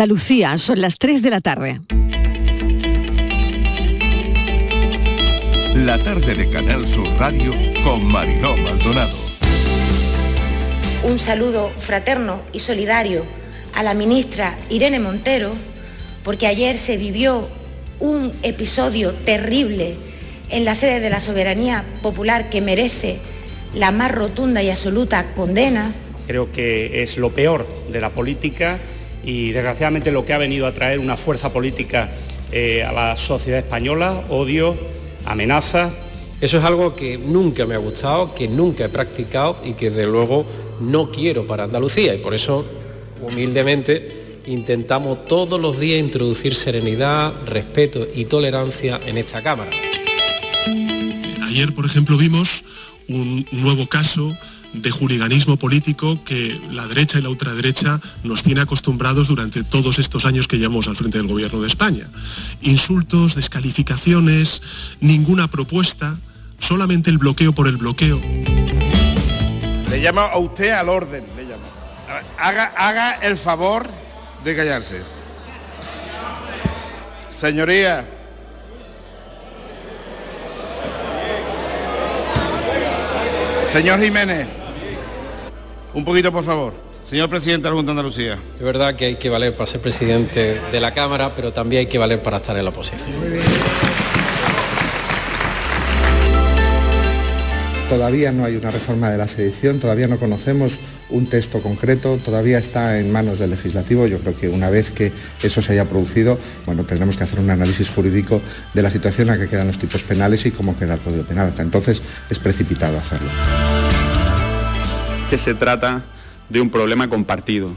Andalucía, son las 3 de la tarde. La tarde de Canal Sur Radio con Mariló Maldonado. Un saludo fraterno y solidario a la ministra Irene Montero, porque ayer se vivió un episodio terrible en la sede de la soberanía popular que merece la más rotunda y absoluta condena. Creo que es lo peor de la política y desgraciadamente lo que ha venido a traer una fuerza política eh, a la sociedad española, odio, amenaza. Eso es algo que nunca me ha gustado, que nunca he practicado y que desde luego no quiero para Andalucía y por eso humildemente intentamos todos los días introducir serenidad, respeto y tolerancia en esta Cámara. Ayer, por ejemplo, vimos un nuevo caso de juliganismo político que la derecha y la ultraderecha nos tiene acostumbrados durante todos estos años que llevamos al frente del gobierno de España. Insultos, descalificaciones, ninguna propuesta, solamente el bloqueo por el bloqueo. Le llamo a usted al orden, le llamo. Haga, haga el favor de callarse. Señoría. Señor Jiménez. Un poquito, por favor. Señor presidente de la Junta de Andalucía. De verdad que hay que valer para ser presidente de la Cámara, pero también hay que valer para estar en la oposición. Todavía no hay una reforma de la sedición, todavía no conocemos un texto concreto, todavía está en manos del legislativo. Yo creo que una vez que eso se haya producido, bueno, tendremos que hacer un análisis jurídico de la situación en la que quedan los tipos penales y cómo queda el Código Penal. Hasta entonces es precipitado hacerlo que se trata de un problema compartido.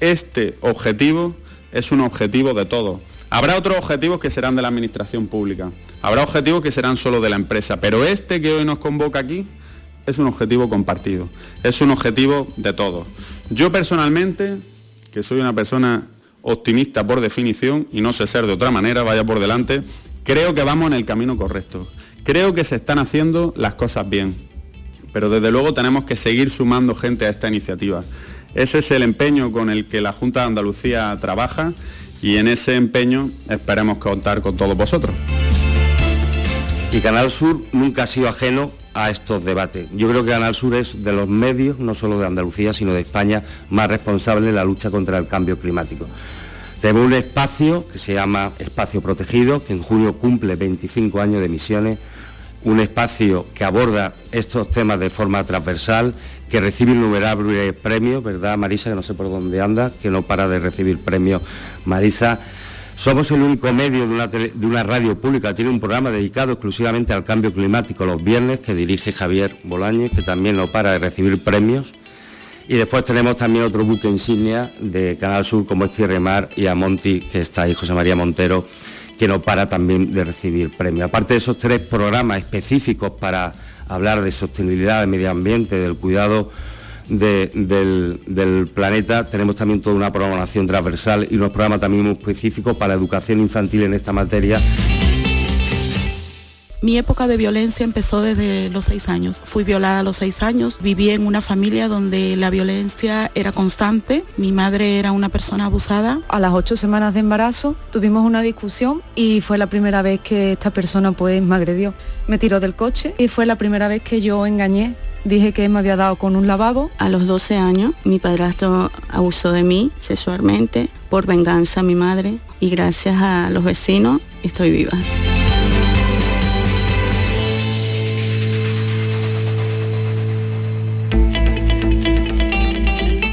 Este objetivo es un objetivo de todos. Habrá otros objetivos que serán de la administración pública, habrá objetivos que serán solo de la empresa, pero este que hoy nos convoca aquí es un objetivo compartido, es un objetivo de todos. Yo personalmente, que soy una persona optimista por definición y no sé ser de otra manera, vaya por delante, creo que vamos en el camino correcto. Creo que se están haciendo las cosas bien pero desde luego tenemos que seguir sumando gente a esta iniciativa. Ese es el empeño con el que la Junta de Andalucía trabaja y en ese empeño esperemos contar con todos vosotros. Y Canal Sur nunca ha sido ajeno a estos debates. Yo creo que Canal Sur es de los medios, no solo de Andalucía, sino de España, más responsable en la lucha contra el cambio climático. Tenemos un espacio que se llama Espacio Protegido, que en junio cumple 25 años de emisiones un espacio que aborda estos temas de forma transversal, que recibe innumerables premios, ¿verdad, Marisa? Que no sé por dónde anda, que no para de recibir premios. Marisa, somos el único medio de una, de una radio pública, tiene un programa dedicado exclusivamente al cambio climático los viernes, que dirige Javier Bolañez, que también no para de recibir premios. Y después tenemos también otro buque insignia de Canal Sur, como es Tierra y Mar, y a Monti, que está ahí, José María Montero, que no para también de recibir premios. Aparte de esos tres programas específicos para hablar de sostenibilidad, de medio ambiente, del cuidado del, del, planeta, tenemos también toda una programación transversal y unos programas también muy específicos para educación infantil en esta materia mi época de violencia empezó desde los seis años. Fui violada a los seis años. Viví en una familia donde la violencia era constante. Mi madre era una persona abusada. A las ocho semanas de embarazo tuvimos una discusión y fue la primera vez que esta persona pues me agredió. Me tiró del coche y fue la primera vez que yo engañé dije que me había dado con un lavabo. A los 12 años mi padrastro abusó de mí sexualmente por venganza a mi madre y gracias a los vecinos estoy viva.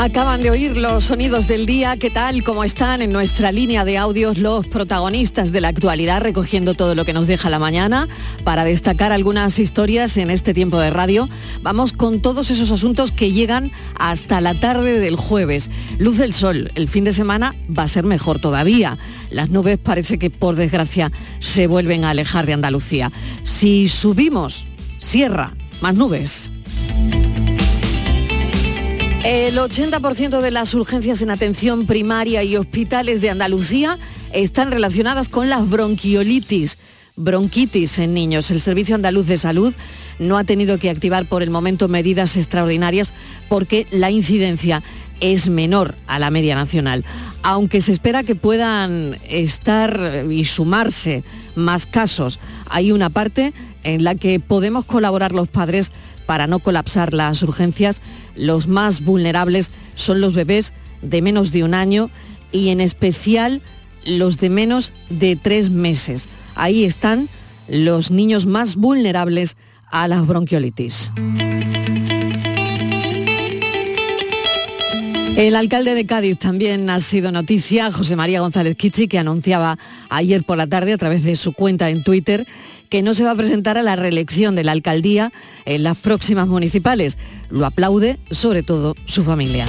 Acaban de oír los sonidos del día, ¿qué tal? ¿Cómo están en nuestra línea de audios los protagonistas de la actualidad, recogiendo todo lo que nos deja la mañana para destacar algunas historias en este tiempo de radio? Vamos con todos esos asuntos que llegan hasta la tarde del jueves. Luz del sol, el fin de semana va a ser mejor todavía. Las nubes parece que por desgracia se vuelven a alejar de Andalucía. Si subimos Sierra, más nubes. El 80% de las urgencias en atención primaria y hospitales de Andalucía están relacionadas con las bronquiolitis, bronquitis en niños. El Servicio Andaluz de Salud no ha tenido que activar por el momento medidas extraordinarias porque la incidencia es menor a la media nacional. Aunque se espera que puedan estar y sumarse más casos, hay una parte en la que podemos colaborar los padres para no colapsar las urgencias. Los más vulnerables son los bebés de menos de un año y en especial los de menos de tres meses. Ahí están los niños más vulnerables a la bronquiolitis. El alcalde de Cádiz también ha sido noticia, José María González Kichi, que anunciaba ayer por la tarde a través de su cuenta en Twitter que no se va a presentar a la reelección de la alcaldía en las próximas municipales. Lo aplaude sobre todo su familia.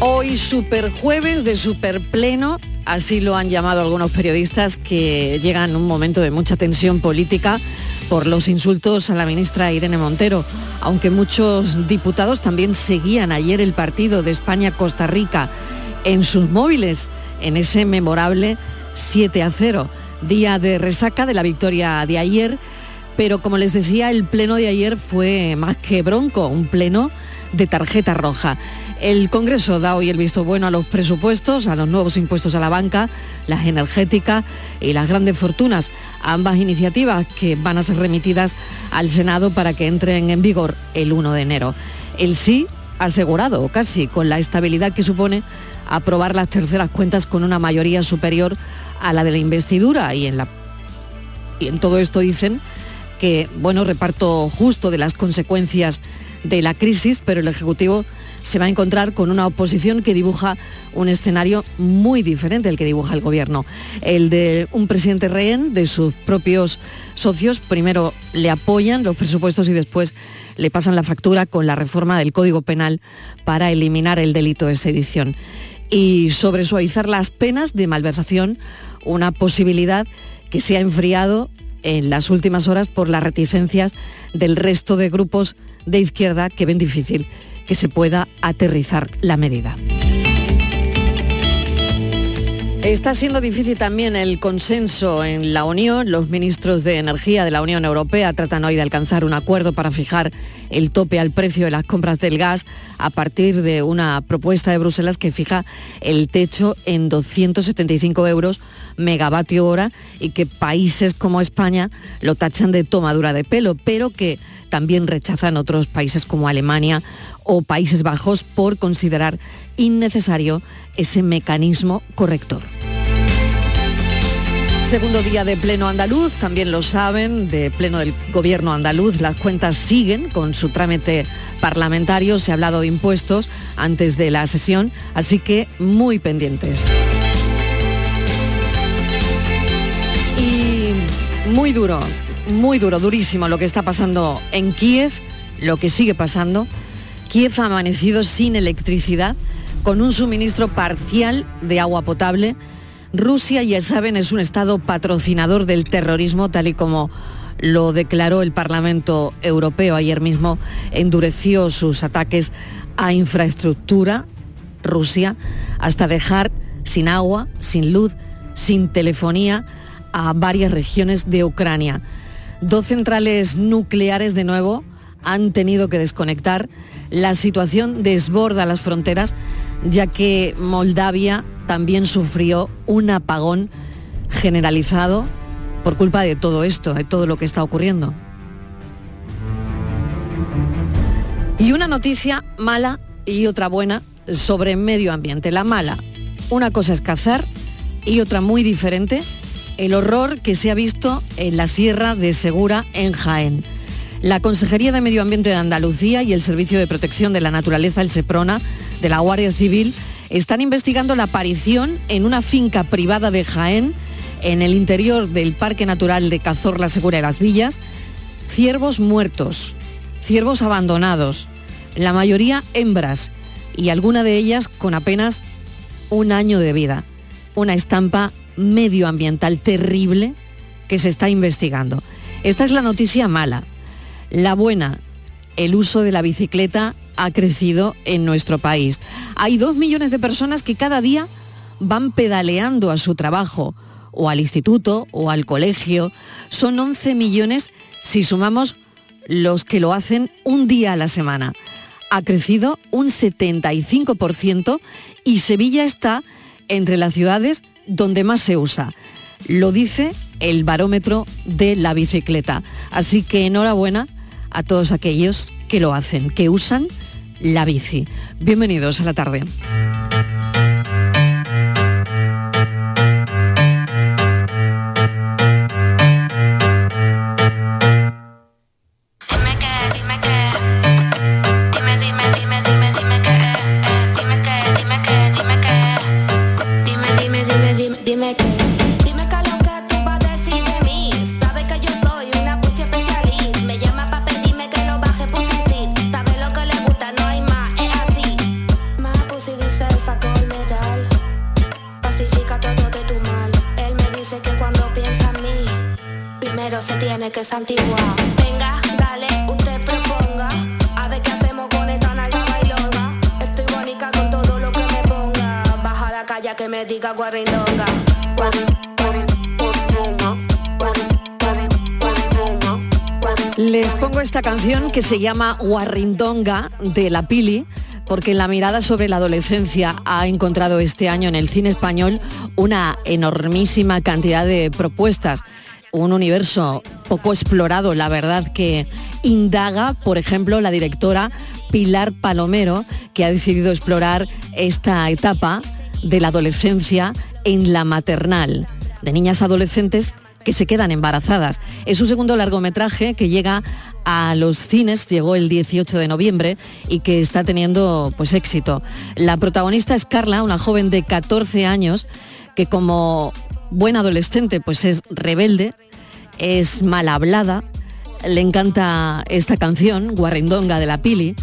Hoy superjueves de superpleno, así lo han llamado algunos periodistas que llegan un momento de mucha tensión política por los insultos a la ministra Irene Montero, aunque muchos diputados también seguían ayer el partido de España-Costa Rica en sus móviles en ese memorable 7 a 0, día de resaca de la victoria de ayer, pero como les decía, el pleno de ayer fue más que bronco, un pleno de tarjeta roja. El Congreso da hoy el visto bueno a los presupuestos, a los nuevos impuestos a la banca, las energéticas y las grandes fortunas, ambas iniciativas que van a ser remitidas al Senado para que entren en vigor el 1 de enero. El sí asegurado, casi, con la estabilidad que supone aprobar las terceras cuentas con una mayoría superior a la de la investidura y en, la, y en todo esto dicen que, bueno, reparto justo de las consecuencias de la crisis, pero el Ejecutivo se va a encontrar con una oposición que dibuja un escenario muy diferente al que dibuja el gobierno. El de un presidente rehén de sus propios socios, primero le apoyan los presupuestos y después le pasan la factura con la reforma del Código Penal para eliminar el delito de sedición. Y sobre suavizar las penas de malversación, una posibilidad que se ha enfriado en las últimas horas por las reticencias del resto de grupos de izquierda que ven difícil que se pueda aterrizar la medida. Está siendo difícil también el consenso en la Unión. Los ministros de Energía de la Unión Europea tratan hoy de alcanzar un acuerdo para fijar el tope al precio de las compras del gas a partir de una propuesta de Bruselas que fija el techo en 275 euros megavatio hora y que países como España lo tachan de tomadura de pelo, pero que también rechazan otros países como Alemania o Países Bajos por considerar innecesario ese mecanismo corrector. Segundo día de pleno andaluz, también lo saben, de pleno del gobierno andaluz, las cuentas siguen con su trámite parlamentario, se ha hablado de impuestos antes de la sesión, así que muy pendientes. Y muy duro, muy duro, durísimo lo que está pasando en Kiev, lo que sigue pasando Kiev ha amanecido sin electricidad, con un suministro parcial de agua potable. Rusia, ya saben, es un Estado patrocinador del terrorismo, tal y como lo declaró el Parlamento Europeo ayer mismo, endureció sus ataques a infraestructura, Rusia, hasta dejar sin agua, sin luz, sin telefonía a varias regiones de Ucrania. Dos centrales nucleares de nuevo han tenido que desconectar la situación desborda las fronteras, ya que Moldavia también sufrió un apagón generalizado por culpa de todo esto, de todo lo que está ocurriendo. Y una noticia mala y otra buena sobre medio ambiente. La mala, una cosa es cazar y otra muy diferente, el horror que se ha visto en la Sierra de Segura en Jaén. La Consejería de Medio Ambiente de Andalucía y el Servicio de Protección de la Naturaleza, el SEPRONA, de la Guardia Civil, están investigando la aparición en una finca privada de Jaén, en el interior del Parque Natural de Cazorla Segura de las Villas, ciervos muertos, ciervos abandonados, la mayoría hembras y alguna de ellas con apenas un año de vida. Una estampa medioambiental terrible que se está investigando. Esta es la noticia mala. La buena, el uso de la bicicleta ha crecido en nuestro país. Hay dos millones de personas que cada día van pedaleando a su trabajo o al instituto o al colegio. Son 11 millones Si sumamos los que lo hacen un día a la semana, ha crecido un 75% y Sevilla está entre las ciudades donde más se usa. Lo dice el barómetro de la bicicleta. Así que enhorabuena a todos aquellos que lo hacen, que usan la bici. Bienvenidos a la tarde. Les pongo esta canción que se llama Guarrindonga de la Pili porque la mirada sobre la adolescencia ha encontrado este año en el cine español una enormísima cantidad de propuestas, un universo poco explorado, la verdad que indaga, por ejemplo, la directora Pilar Palomero, que ha decidido explorar esta etapa de la adolescencia en la maternal, de niñas adolescentes que se quedan embarazadas. Es su segundo largometraje que llega a los cines, llegó el 18 de noviembre y que está teniendo pues éxito. La protagonista es Carla, una joven de 14 años que como buena adolescente pues es rebelde, es mal hablada, le encanta esta canción, Guarrindonga de la Pili,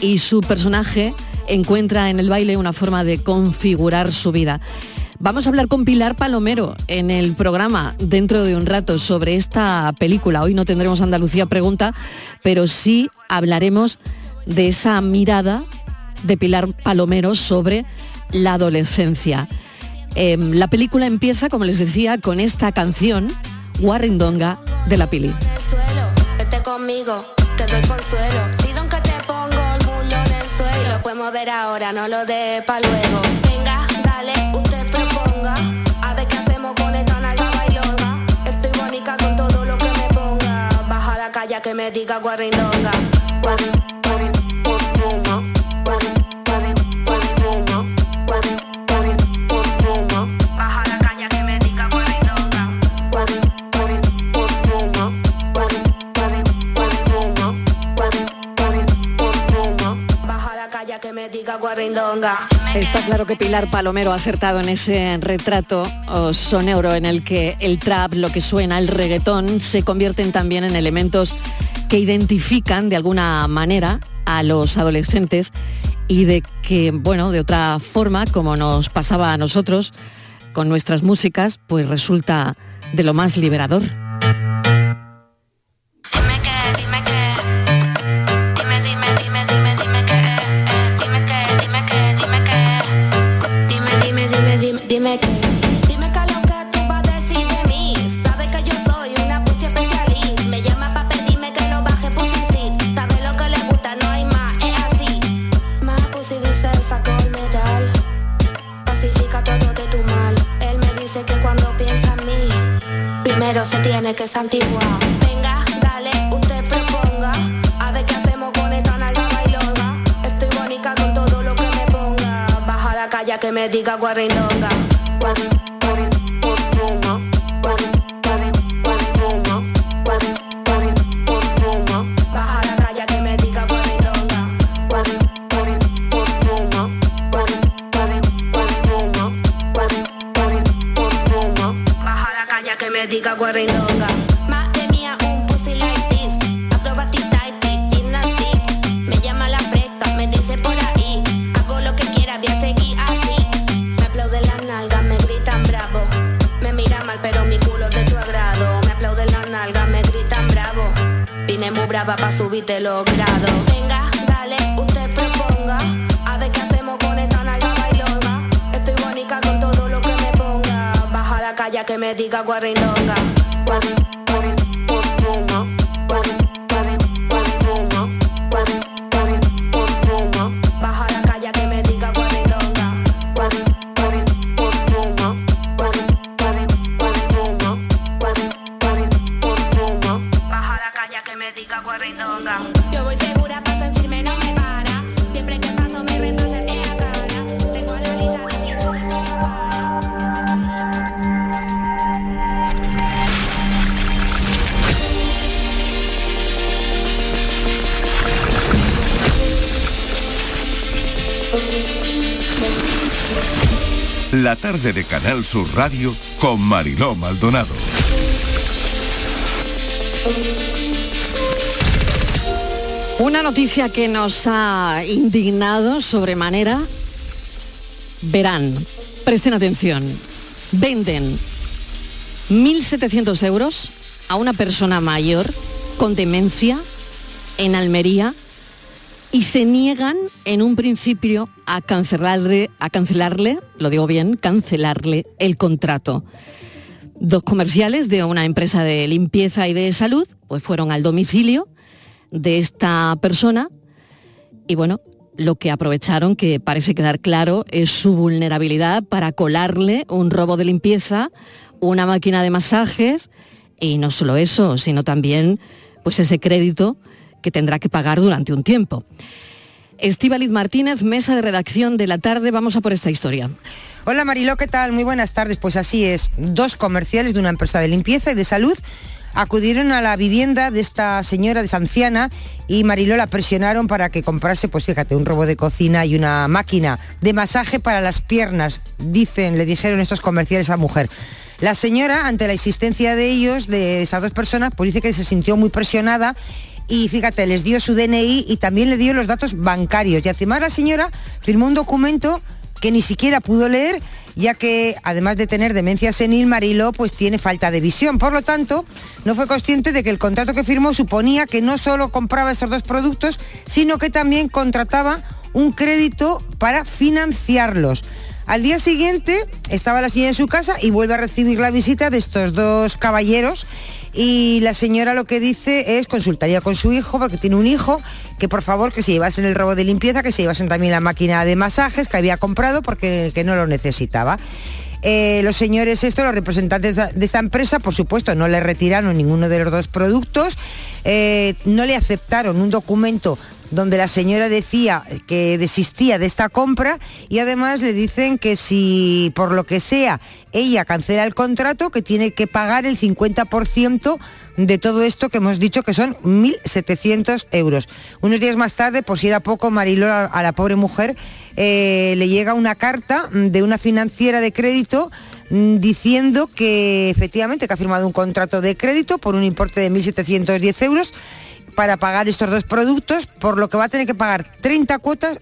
y su personaje encuentra en el baile una forma de configurar su vida. Vamos a hablar con Pilar Palomero en el programa dentro de un rato sobre esta película. Hoy no tendremos Andalucía Pregunta, pero sí hablaremos de esa mirada de Pilar Palomero sobre la adolescencia. Em, la película empieza, como les decía, con esta canción, Warrindonga de la Pili. que me la diga. Está claro que Pilar Palomero ha acertado en ese retrato sonoro en el que el trap, lo que suena, el reggaetón, se convierten también en elementos que identifican de alguna manera a los adolescentes y de que, bueno, de otra forma, como nos pasaba a nosotros con nuestras músicas, pues resulta de lo más liberador. Que es antigua. Venga, dale, usted proponga. A ver qué hacemos con esta nalga bailonga. Estoy bonita con todo lo que me ponga. Baja la calle que me diga guarrindonga. Los grados. Venga, dale, usted proponga. A ver qué hacemos con esta nalga bailonga. Estoy bonita con todo lo que me ponga. Baja la calle que me diga guarrindonga. Canal Sur Radio con Mariló Maldonado. Una noticia que nos ha indignado sobremanera. Verán, presten atención. Venden 1.700 euros a una persona mayor con demencia en Almería y se niegan en un principio a cancelarle, a cancelarle, lo digo bien, cancelarle el contrato. Dos comerciales de una empresa de limpieza y de salud pues fueron al domicilio de esta persona y bueno, lo que aprovecharon, que parece quedar claro, es su vulnerabilidad para colarle un robo de limpieza, una máquina de masajes y no solo eso, sino también pues ese crédito que tendrá que pagar durante un tiempo. Estíbaliz Martínez, mesa de redacción de la tarde, vamos a por esta historia. Hola Mariló, ¿qué tal? Muy buenas tardes. Pues así es, dos comerciales de una empresa de limpieza y de salud acudieron a la vivienda de esta señora, de esa anciana, y Mariló la presionaron para que comprase, pues fíjate, un robo de cocina y una máquina de masaje para las piernas, dicen, le dijeron estos comerciales a la mujer. La señora, ante la existencia de ellos, de esas dos personas, pues dice que se sintió muy presionada y fíjate, les dio su DNI y también le dio los datos bancarios. Y encima la señora firmó un documento que ni siquiera pudo leer, ya que además de tener demencia senil, Mariló pues tiene falta de visión. Por lo tanto, no fue consciente de que el contrato que firmó suponía que no solo compraba estos dos productos, sino que también contrataba un crédito para financiarlos. Al día siguiente estaba la señora en su casa y vuelve a recibir la visita de estos dos caballeros y la señora lo que dice es consultaría con su hijo porque tiene un hijo que por favor que se llevasen el robo de limpieza, que se llevasen también la máquina de masajes que había comprado porque que no lo necesitaba. Eh, los señores estos, los representantes de esta empresa, por supuesto, no le retiraron ninguno de los dos productos, eh, no le aceptaron un documento donde la señora decía que desistía de esta compra y además le dicen que si por lo que sea ella cancela el contrato, que tiene que pagar el 50% de todo esto que hemos dicho que son 1.700 euros. Unos días más tarde, por si era poco, Mariló, a la pobre mujer, eh, le llega una carta de una financiera de crédito mm, diciendo que efectivamente que ha firmado un contrato de crédito por un importe de 1.710 euros para pagar estos dos productos, por lo que va a tener que pagar 30 cuotas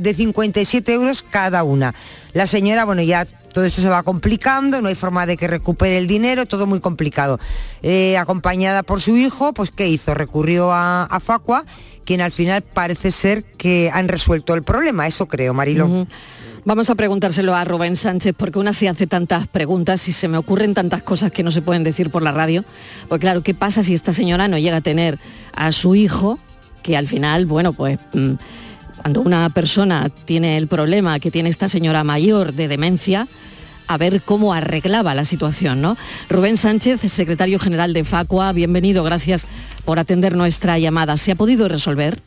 de 57 euros cada una. La señora, bueno, ya todo esto se va complicando, no hay forma de que recupere el dinero, todo muy complicado. Eh, acompañada por su hijo, pues ¿qué hizo? Recurrió a, Facua, quien al final parece ser que han resuelto el problema, eso creo, Marilo. Vamos a preguntárselo a Rubén Sánchez, porque una se hace tantas preguntas y se me ocurren tantas cosas que no se pueden decir por la radio. Porque claro, ¿qué pasa si esta señora no llega a tener a su hijo, que al final, bueno, pues mm, cuando una persona tiene el problema que tiene esta señora mayor de demencia, a ver cómo arreglaba la situación, ¿no? Rubén Sánchez, secretario general de Facua, bienvenido, gracias por atender nuestra llamada. ¿Se ha podido resolver?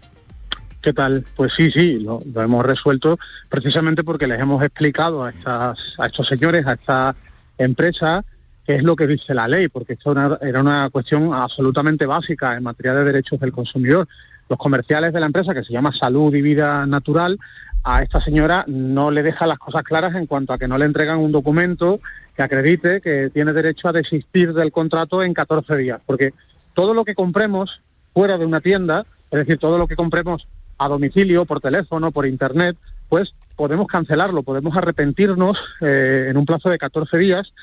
¿Qué tal? Pues sí, sí, lo, hemos resuelto precisamente porque les hemos explicado a, estas, a estos señores, a esta empresa, qué es lo que dice la ley, porque esto era una cuestión absolutamente básica en materia de derechos del consumidor. Los comerciales de la empresa, que se llama Salud y Vida Natural, a esta señora no le deja las cosas claras en cuanto a que no le entregan un documento que acredite que tiene derecho a desistir del contrato en 14 días, porque todo lo que compremos fuera de una tienda, es decir, todo lo que compremos a domicilio, por teléfono, por internet, pues podemos cancelarlo, podemos arrepentirnos eh, en un plazo de 14 días.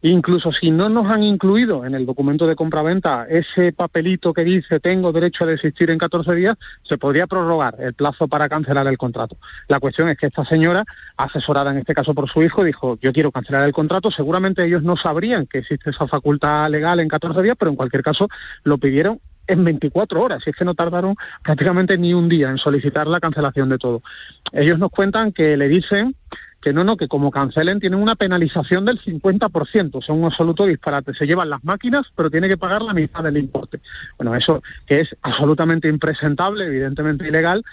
Incluso si no nos han incluido en el documento de compraventa ese papelito que dice tengo derecho a desistir en 14 días, se podría prorrogar el plazo para cancelar el contrato. La cuestión es que esta señora, asesorada en este caso por su hijo, dijo yo quiero cancelar el contrato. Seguramente ellos no sabrían que existe esa facultad legal en 14 días, pero en cualquier caso lo pidieron en 24 horas, y es que no tardaron prácticamente ni un día en solicitar la cancelación de todo. Ellos nos cuentan que le dicen que no, no, que como cancelen tienen una penalización del 50%, o un absoluto disparate. Se llevan las máquinas, pero tiene que pagar la mitad del importe. Bueno, eso que es absolutamente impresentable, evidentemente ilegal,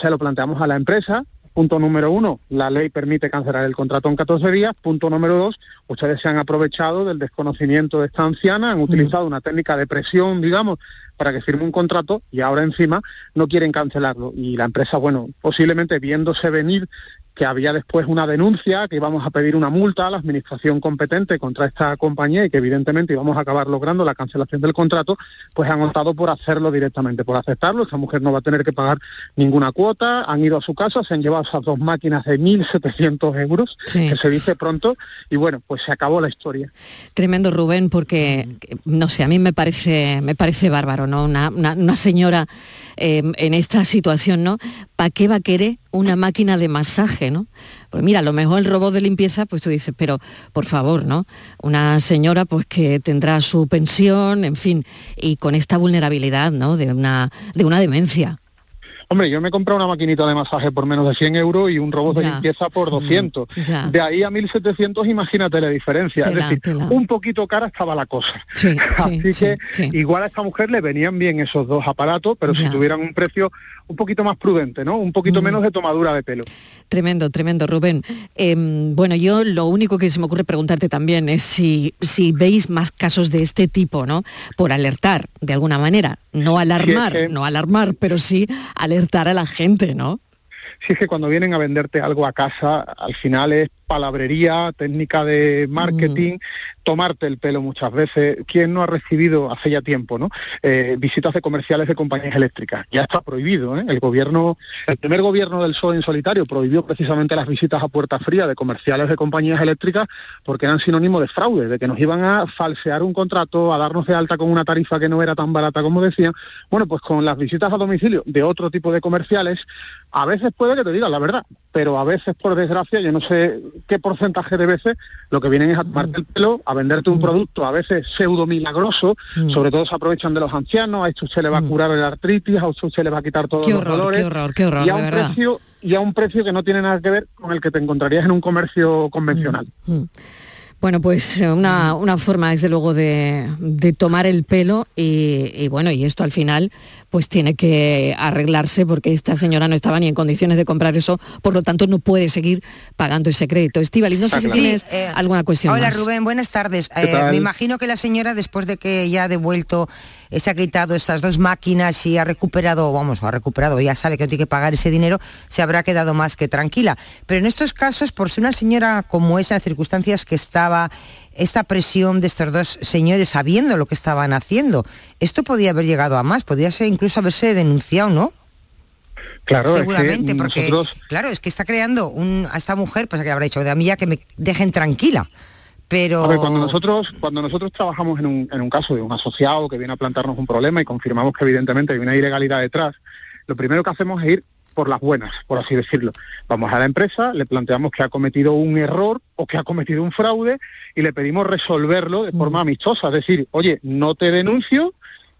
se lo planteamos a la empresa, Punto número uno, la ley permite cancelar el contrato en 14 días. Punto número dos, ustedes se han aprovechado del desconocimiento de esta anciana, han utilizado una técnica de presión, digamos, para que firme un contrato y ahora encima no quieren cancelarlo. Y la empresa, bueno, posiblemente viéndose venir que había después una denuncia, que íbamos a pedir una multa a la administración competente contra esta compañía y que evidentemente íbamos a acabar logrando la cancelación del contrato, pues han optado por hacerlo directamente, por aceptarlo. Esta mujer no va a tener que pagar ninguna cuota, han ido a su casa, se han llevado esas dos máquinas de 1.700 euros, que se dice pronto, y bueno, pues se acabó la historia. Tremendo Rubén, porque no sé, a mí me parece, me parece bárbaro, ¿no? Una, una- una señora eh, en esta situación, ¿no? ¿Para qué va a querer una máquina de masaje, ¿no? Pues mira, a lo mejor el robot de limpieza, pues tú dices, pero por favor, ¿no? Una señora pues que tendrá su pensión, en fin, y con esta vulnerabilidad, ¿no? De una, de una demencia. Hombre, yo me he comprado una maquinita de masaje por menos de 100 euros y un robot de Ya. Mm, limpieza por 200. ya. De ahí a 1.700, imagínate la diferencia. Tela, es decir, tela. un poquito cara estaba la cosa. Sí, Así sí, que sí, igual a esta mujer le venían bien esos dos aparatos, pero si tuvieran un precio un poquito más prudente, ¿no? Un poquito Mm. menos de tomadura de pelo. Tremendo, tremendo, Rubén. Em, bueno, yo lo único que se me ocurre preguntarte también es si, si veis más casos de este tipo, ¿no? Por alertar, de alguna manera. No alarmar, que- no alarmar, pero sí alertar a la gente, ¿no? Si es que cuando vienen a venderte algo a casa, al final es palabrería, técnica de marketing, tomarte el pelo muchas veces. ¿Quién no ha recibido hace ya tiempo, no? Eh, visitas de comerciales de compañías eléctricas. Ya está prohibido, ¿eh? El gobierno, el primer gobierno del PSOE en solitario prohibió precisamente las visitas a puerta fría de comerciales de compañías eléctricas porque eran sinónimo de fraude, de que nos iban a falsear un contrato, a darnos de alta con una tarifa que no era tan barata como decían. Bueno, pues con las visitas a domicilio de otro tipo de comerciales, a veces puede que te digan la verdad, pero a veces, por desgracia, yo no sé qué porcentaje de veces lo que vienen es a tomarte el pelo, venderte un producto a veces pseudo milagroso, sobre todo se aprovechan de los ancianos, a esto se le va a curar el artritis, a esto se le va a quitar todos Qué los horror, dolores. qué horror, qué horror, y a un precio y a un precio que no tiene nada que ver con el que te encontrarías en un comercio convencional. Mm. Bueno, pues eh, una, una forma, desde luego, de, de tomar el pelo y, y bueno, y esto al final pues tiene que arreglarse porque esta señora no estaba ni en condiciones de comprar eso, por lo tanto no puede seguir pagando ese crédito. Estivali, no sé si Sí, tienes eh, alguna cuestión Hola más. Rubén, buenas tardes. ¿Qué Eh, me imagino que la señora, después de que ya ha devuelto, eh, se ha quitado estas dos máquinas y ha recuperado, vamos, ha recuperado, ya sabe que no tiene que pagar ese dinero, se habrá quedado más que tranquila. Pero en estos casos, por ser una señora como esa, en circunstancias que estaba esta presión de estos dos señores sabiendo lo que estaban haciendo, esto podía haber llegado a más, podía ser incluso haberse denunciado, ¿no? Claro, es que Seguramente, porque nosotros- claro, es que está creando un, a esta mujer, pues que habrá dicho, de a mí ya que me dejen tranquila. Pero A ver, cuando nosotros, cuando nosotros trabajamos en un, en un caso de un asociado que viene a plantarnos un problema y confirmamos que evidentemente hay una ilegalidad detrás, lo primero que hacemos es ir por las buenas, por así decirlo. Vamos a la empresa, le planteamos que ha cometido un error o que ha cometido un fraude y le pedimos resolverlo de forma amistosa, es decir, oye, no te denuncio,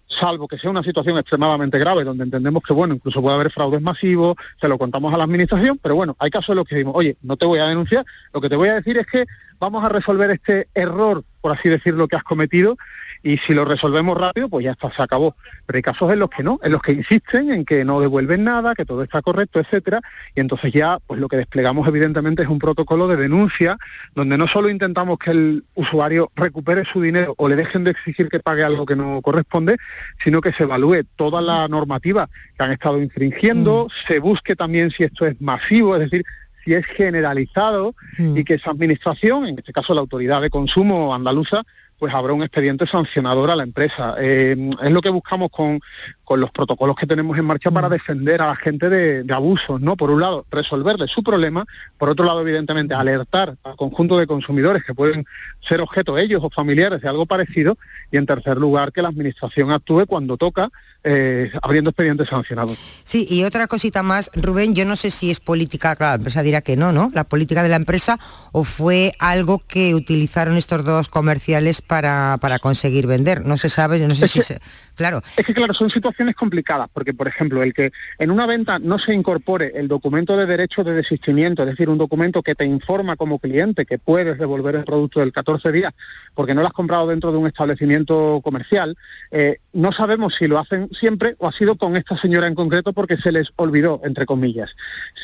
salvo que sea una situación extremadamente grave, donde entendemos que, bueno, incluso puede haber fraudes masivos, se lo contamos a la administración, pero bueno, hay casos en los que decimos, oye, no te voy a denunciar, lo que te voy a decir es que vamos a resolver este error, por así decirlo, que has cometido, y si lo resolvemos rápido, pues ya está, se acabó. Pero hay casos en los que no, en los que insisten en que no devuelven nada, que todo está correcto, etcétera, y entonces ya, pues lo que desplegamos evidentemente es un protocolo de denuncia, donde no solo intentamos que el usuario recupere su dinero o le dejen de exigir que pague algo que no corresponde, sino que se evalúe toda la normativa que han estado infringiendo, se busque también si esto es masivo, es decir, si es generalizado y que esa administración, en este caso la autoridad de consumo andaluza, pues habrá un expediente sancionador a la empresa. Eh, es lo que buscamos con, con los protocolos que tenemos en marcha para defender a la gente de, de abusos, ¿no? Por un lado, resolverle su problema, por otro lado, evidentemente, alertar al conjunto de consumidores que pueden ser objeto ellos o familiares de algo parecido, y en tercer lugar, que la administración actúe cuando toca, eh, abriendo expedientes sancionados. Sí, y otra cosita más, Rubén, yo no sé si es política, claro, la empresa dirá que no, ¿no? La política de la empresa o fue algo que utilizaron estos dos comerciales para, para conseguir vender. No se sabe, yo no sé Es si que- se... Claro. Es que claro, son situaciones situaciones complicadas, porque por ejemplo, el que en una venta no se incorpore el documento de derecho de desistimiento, es decir, un documento que te informa como cliente que puedes devolver el producto del 14 días porque no lo has comprado dentro de un establecimiento comercial, eh, no sabemos si lo hacen siempre o ha sido con esta señora en concreto porque se les olvidó, entre comillas.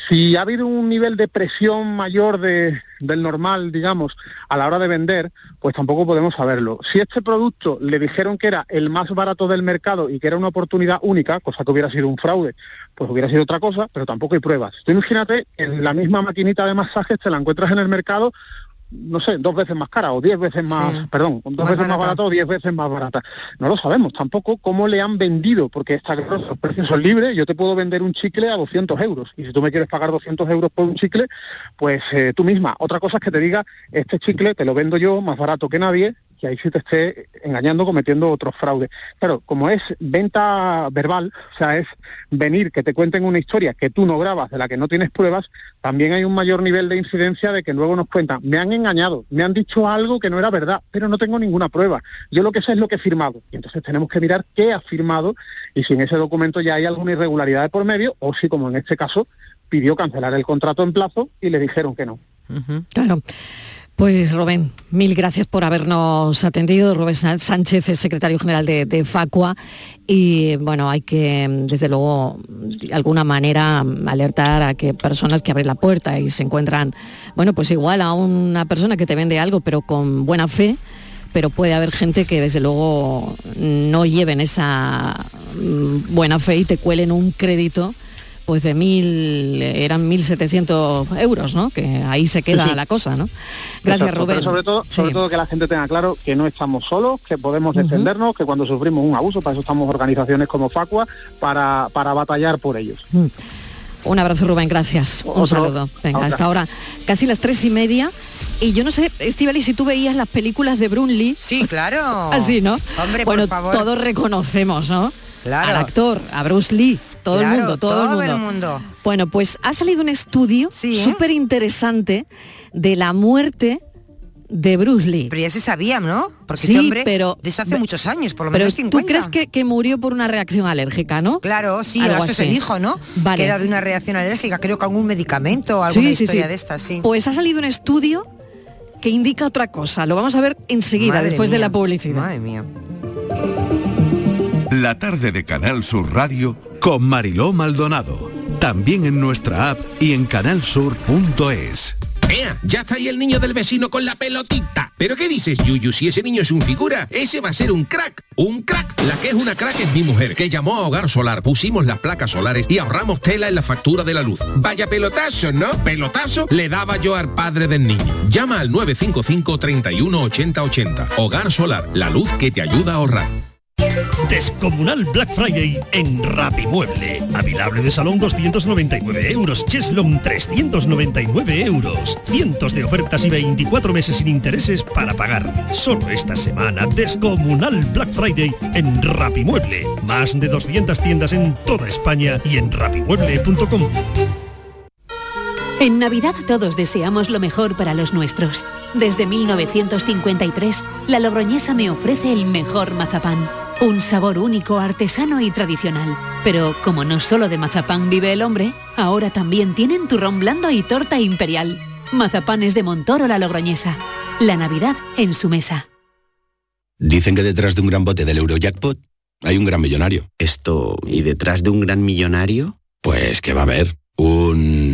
Si ha habido un nivel de presión mayor de, del normal, digamos, a la hora de vender, pues tampoco podemos saberlo. Si este producto le dijeron que era el más barato del mercado y que era una oportunidad única, cosa que hubiera sido un fraude, pues hubiera sido otra cosa, pero tampoco hay pruebas. Tú imagínate, en la misma maquinita de masajes te la encuentras en el mercado no sé, dos veces más cara o diez veces más, Sí. perdón, dos Más veces barata. más barata o diez veces más barata. No lo sabemos tampoco cómo le han vendido, porque está claro, los precios son libres, yo te puedo vender un chicle a 200 euros y si tú me quieres pagar 200 euros por un chicle, pues eh, tú misma. Otra cosa es que te diga, este chicle te lo vendo yo más barato que nadie, que ahí sí te esté engañando, cometiendo otros fraudes. Claro, como es venta verbal, o sea, es venir que te cuenten una historia que tú no grabas, de la que no tienes pruebas, también hay un mayor nivel de incidencia de que luego nos cuentan, me han engañado, me han dicho algo que no era verdad, pero no tengo ninguna prueba. Yo lo que sé es lo que he firmado. Y entonces tenemos que mirar qué ha firmado y si en ese documento ya hay alguna irregularidad de por medio o si, como en este caso, pidió cancelar el contrato en plazo y le dijeron que no. Claro. Pues Rubén, mil gracias por habernos atendido. Rubén Sá- Sánchez es secretario general de, de Facua y bueno, hay que desde luego de alguna manera alertar a que personas que abren la puerta y se encuentran, bueno, pues igual a una persona que te vende algo pero con buena fe, pero puede haber gente que desde luego no lleven esa mm, buena fe y te cuelen un crédito pues de mil, eran 1.700 euros, ¿no? Que ahí se queda Sí, sí. la cosa, ¿no? Gracias, Exacto, Rubén. Pero sobre todo, sobre Sí. todo que la gente tenga claro que no estamos solos, que podemos defendernos, que cuando sufrimos un abuso, para eso estamos organizaciones como Facua, para, para batallar por ellos. Mm. Un abrazo, Rubén, gracias. Un Otro. saludo. Venga, hasta ahora casi las tres y media. Y yo no sé, Estivali, si tú veías las películas de Brun Lee. Sí, claro. Así, ¿no? Hombre, por bueno, favor. todos reconocemos, ¿no? Claro. Al actor, a Bruce Lee, todo Claro, el mundo, todo, todo el el mundo. Bueno, pues ha salido un estudio súper interesante de la muerte de Bruce Lee. Pero ya se sabía, ¿no? Porque Sí, este hombre pero- desde hace muchos años, por lo Pero menos tú 50. crees que, que murió por una reacción alérgica, ¿no? Claro, sí, Algo eso se dijo, ¿no? Vale. Que era de una reacción alérgica, creo que algún medicamento o alguna historia de estas, sí. Pues ha salido un estudio que indica otra cosa. Lo vamos a ver enseguida, Madre después de la publicidad. Madre mía. La tarde de Canal Sur Radio con Mariló Maldonado. También en nuestra app y en canalsur.es. ¡Ea! Ya está ahí el niño del vecino con la pelotita. ¿Pero qué dices, Yuyu? Si ese niño es un figura, ese va a ser un crack. ¡Un crack! La que es una crack es mi mujer, que llamó a Hogar Solar, pusimos las placas solares y ahorramos tela en la factura de la luz. Vaya pelotazo, ¿no? Pelotazo le daba yo al padre del niño. Llama al 955 31 80 80. Hogar Solar, la luz que te ayuda a ahorrar. Descomunal Black Friday en Rapimueble. Avilable de salón 299 euros. Cheslon 399 euros. Cientos de ofertas y 24 meses sin intereses para pagar. Solo esta semana, Descomunal Black Friday en Rapimueble. Más de 200 tiendas en toda España y en rapimueble.com. En Navidad todos deseamos lo mejor para los nuestros. Desde 1953, la Logroñesa me ofrece el mejor mazapán. Un sabor único, artesano y tradicional. Pero como no solo de mazapán vive el hombre, ahora también tienen turrón blando y torta imperial. Mazapanes de Montoro la Logroñesa. La Navidad en su mesa. Dicen que detrás de un gran bote del Eurojackpot hay un gran millonario. Esto, ¿y detrás de un gran millonario? Pues que va a haber un...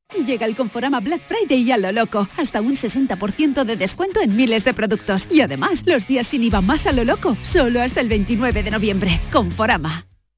Llega el Conforama Black Friday y a lo loco. Hasta un 60% de descuento en miles de productos. Y además, los días sin IVA más a lo loco. Solo hasta el 29 de noviembre. Conforama.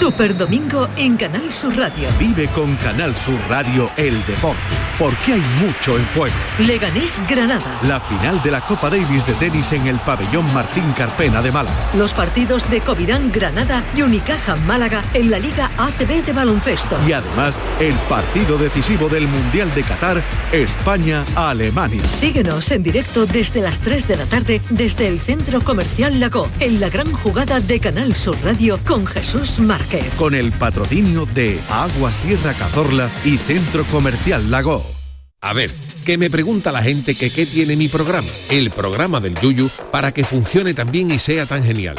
Super Domingo en Canal Sur Radio. Vive con Canal Sur Radio el deporte, porque hay mucho en juego. Leganés Granada. La final de la Copa Davis de tenis en el pabellón Martín Carpena de Málaga. Los partidos de Covirán Granada y Unicaja Málaga en la Liga ACB de baloncesto. Y además, el partido decisivo del Mundial de Qatar, España-Alemania. Síguenos en directo desde las 3 de la tarde desde el Centro Comercial Lago, en la gran jugada de Canal Sur Radio con Jesús Márquez. Con el patrocinio de Agua Sierra Cazorla y Centro Comercial Lago. A ver, que me pregunta la gente que qué tiene mi programa, el programa del Yuyu, para que funcione tan bien y sea tan genial.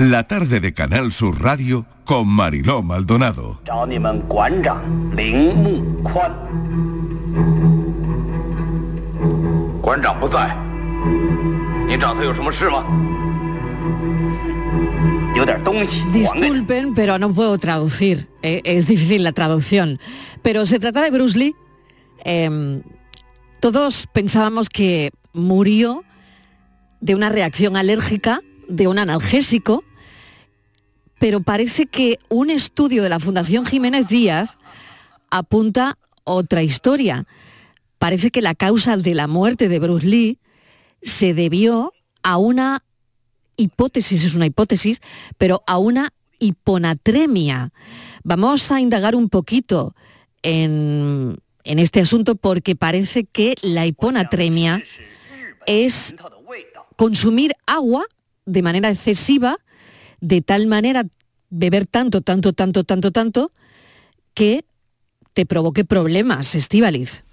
La tarde de Canal Sur Radio con Mariló Maldonado. Disculpen, pero no puedo traducir. Eh, es difícil la traducción. Pero se trata de Bruce Lee. Eh, todos pensábamos que murió de una reacción alérgica, de un analgésico, pero parece que un estudio de la Fundación Jiménez Díaz apunta otra historia. Parece que la causa de la muerte de Bruce Lee se debió a una hipótesis, es una hipótesis, pero a una hiponatremia. Vamos a indagar un poquito en, este asunto porque parece que la hiponatremia es consumir agua de manera excesiva, de tal manera beber tanto, tanto, tanto, tanto, tanto, que te provoque problemas, Estíbaliz.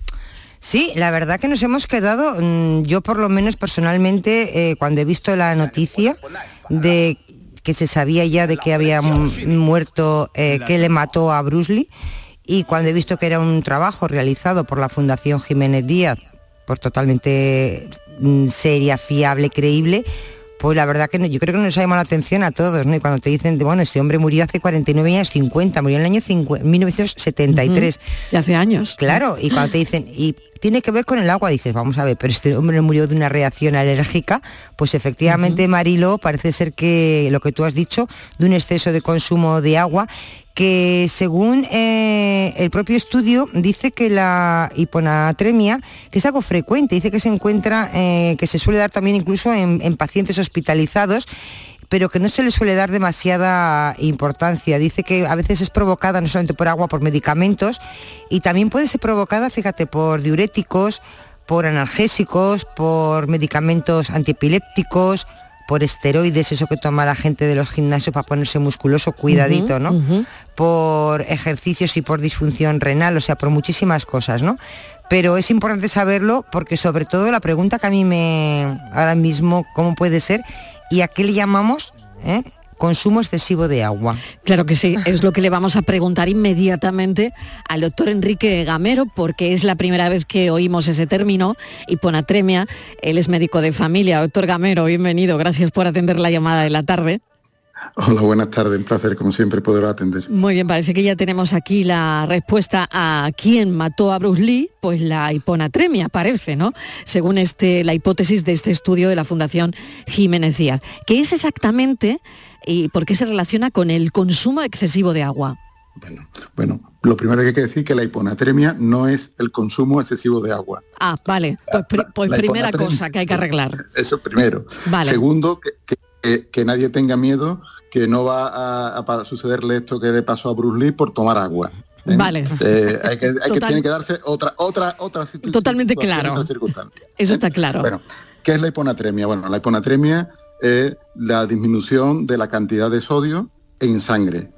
Sí, la verdad que nos hemos quedado, mm, yo por lo menos personalmente, eh, cuando he visto la noticia de que se sabía ya de que había mu- muerto, eh, que le mató a Bruce Lee, y cuando he visto que era un trabajo realizado por la Fundación Jiménez Díaz, por totalmente mm, seria, fiable, creíble, pues la verdad que no- yo creo que nos ha llamado la atención a todos, ¿no? Y cuando te dicen, bueno, este hombre murió hace 49 años, 50, murió en el año 50 1973. De hace años. Claro, y cuando te dicen, y tiene que ver con el agua, dices, vamos a ver, pero este hombre murió de una reacción alérgica, pues efectivamente, Marilo, parece ser que lo que tú has dicho, de un exceso de consumo de agua, que según eh, el propio estudio dice que la hiponatremia, que es algo frecuente, dice que se encuentra, eh, que se suele dar también incluso en, en pacientes hospitalizados, pero que no se le suele dar demasiada importancia. Dice que a veces es provocada no solamente por agua, por medicamentos, y también puede ser provocada, fíjate, por diuréticos, por analgésicos, por medicamentos antiepilépticos, por esteroides, eso que toma la gente de los gimnasios para ponerse musculoso, cuidadito, ¿no? Por ejercicios y por disfunción renal, o sea, por muchísimas cosas, ¿no? Pero es importante saberlo porque sobre todo la pregunta que a mí me ahora mismo, ¿cómo puede ser? ¿Y a qué le llamamos eh? Consumo excesivo de agua? Claro que sí, es lo que le vamos a preguntar inmediatamente al doctor Enrique Gamero, porque es la primera vez que oímos ese término, hiponatremia. Él es médico de familia. Doctor Gamero, bienvenido. Gracias por atender la llamada de la tarde. Hola, buenas tardes. Un placer, como siempre, poder atender. Muy bien, parece que ya tenemos aquí la respuesta a quién mató a Bruce Lee, pues la hiponatremia, parece, ¿no? Según este, la hipótesis de este estudio de la Fundación Jiménez Díaz. ¿Qué es exactamente y por qué se relaciona con el consumo excesivo de agua? Bueno, lo primero que hay que decir es que la hiponatremia no es el consumo excesivo de agua. Ah, vale, pues, pri- pues primera cosa que hay que arreglar. Eso primero. Vale. Segundo, que, que- que- que nadie tenga miedo que no va a, sucederle esto que le pasó a Bruce Lee por tomar agua. ¿eh? Vale. Eh, hay que, hay que- tiene que darse otra, otra, otra Totalmente claro. otra circunstancia. Eso está claro. Bueno, ¿qué es la hiponatremia? Bueno, la hiponatremia es la disminución de la cantidad de sodio en sangre.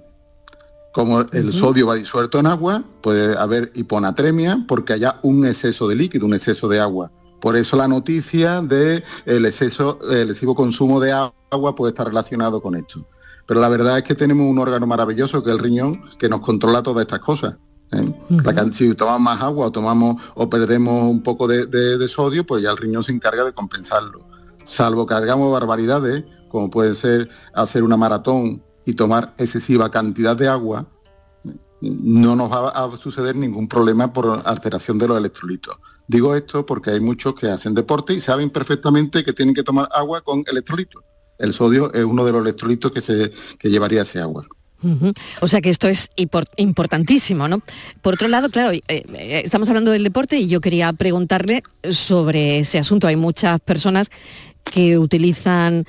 Como el sodio va disuelto en agua, puede haber hiponatremia porque haya un exceso de líquido, un exceso de agua. Por eso la noticia de el exceso, el excesivo consumo de agua puede estar relacionado con esto. Pero la verdad es que tenemos un órgano maravilloso que es el riñón que nos controla todas estas cosas. ¿eh? La si tomamos más agua o tomamos o perdemos un poco de, de- de sodio, pues ya el riñón se encarga de compensarlo. Salvo que hagamos barbaridades, como puede ser hacer una maratón y tomar excesiva cantidad de agua, no nos va a suceder ningún problema por alteración de los electrolitos. Digo esto porque hay muchos que hacen deporte y saben perfectamente que tienen que tomar agua con electrolitos. El sodio es uno de los electrolitos que se que llevaría ese agua. O sea que esto es impor- importantísimo, ¿no? Por otro lado, claro, eh, eh, estamos hablando del deporte y yo quería preguntarle sobre ese asunto. Hay muchas personas que utilizan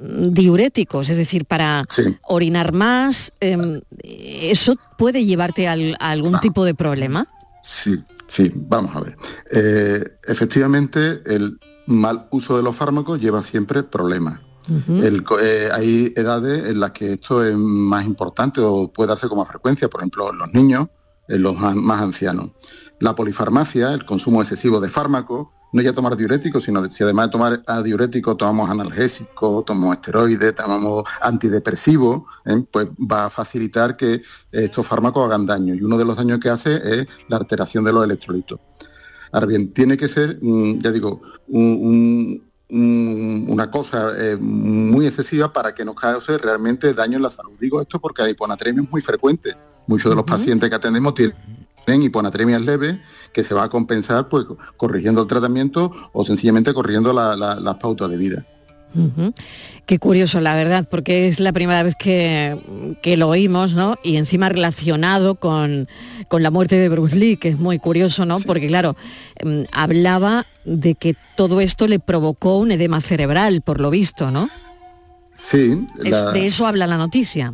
mm, diuréticos, es decir, para orinar más. em, ¿Eso puede llevarte al- a algún tipo de problema? Sí, sí, vamos a ver. Eh, efectivamente, el mal uso de los fármacos lleva siempre problemas. El eh, hay edades en las que esto es más importante o puede darse con más frecuencia, por ejemplo, en los niños, en los an- más ancianos. La polifarmacia, el consumo excesivo de fármacos, no ya tomar diuréticos, sino si además de tomar a diuréticos tomamos analgésicos, tomamos esteroides, tomamos antidepresivos, ¿eh? pues va a facilitar que estos fármacos hagan daño. Y uno de los daños que hace es la alteración de los electrolitos. Ahora bien, tiene que ser, mm, ya digo, un- un- un- una cosa eh, muy excesiva para que nos cause realmente daño en la salud. Digo esto porque la hiponatremia es muy frecuente. Muchos de los pacientes que atendemos tienen hiponatremias leves que se va a compensar pues corrigiendo el tratamiento o sencillamente corrigiendo la- la- las pautas de vida. Qué curioso, la verdad, porque es la primera vez que, que lo oímos, ¿no? Y encima relacionado con, con la muerte de Bruce Lee, que es muy curioso, ¿no? Porque claro, em, hablaba de que todo esto le provocó un edema cerebral, por lo visto, ¿no? Sí, Es- de eso habla la noticia.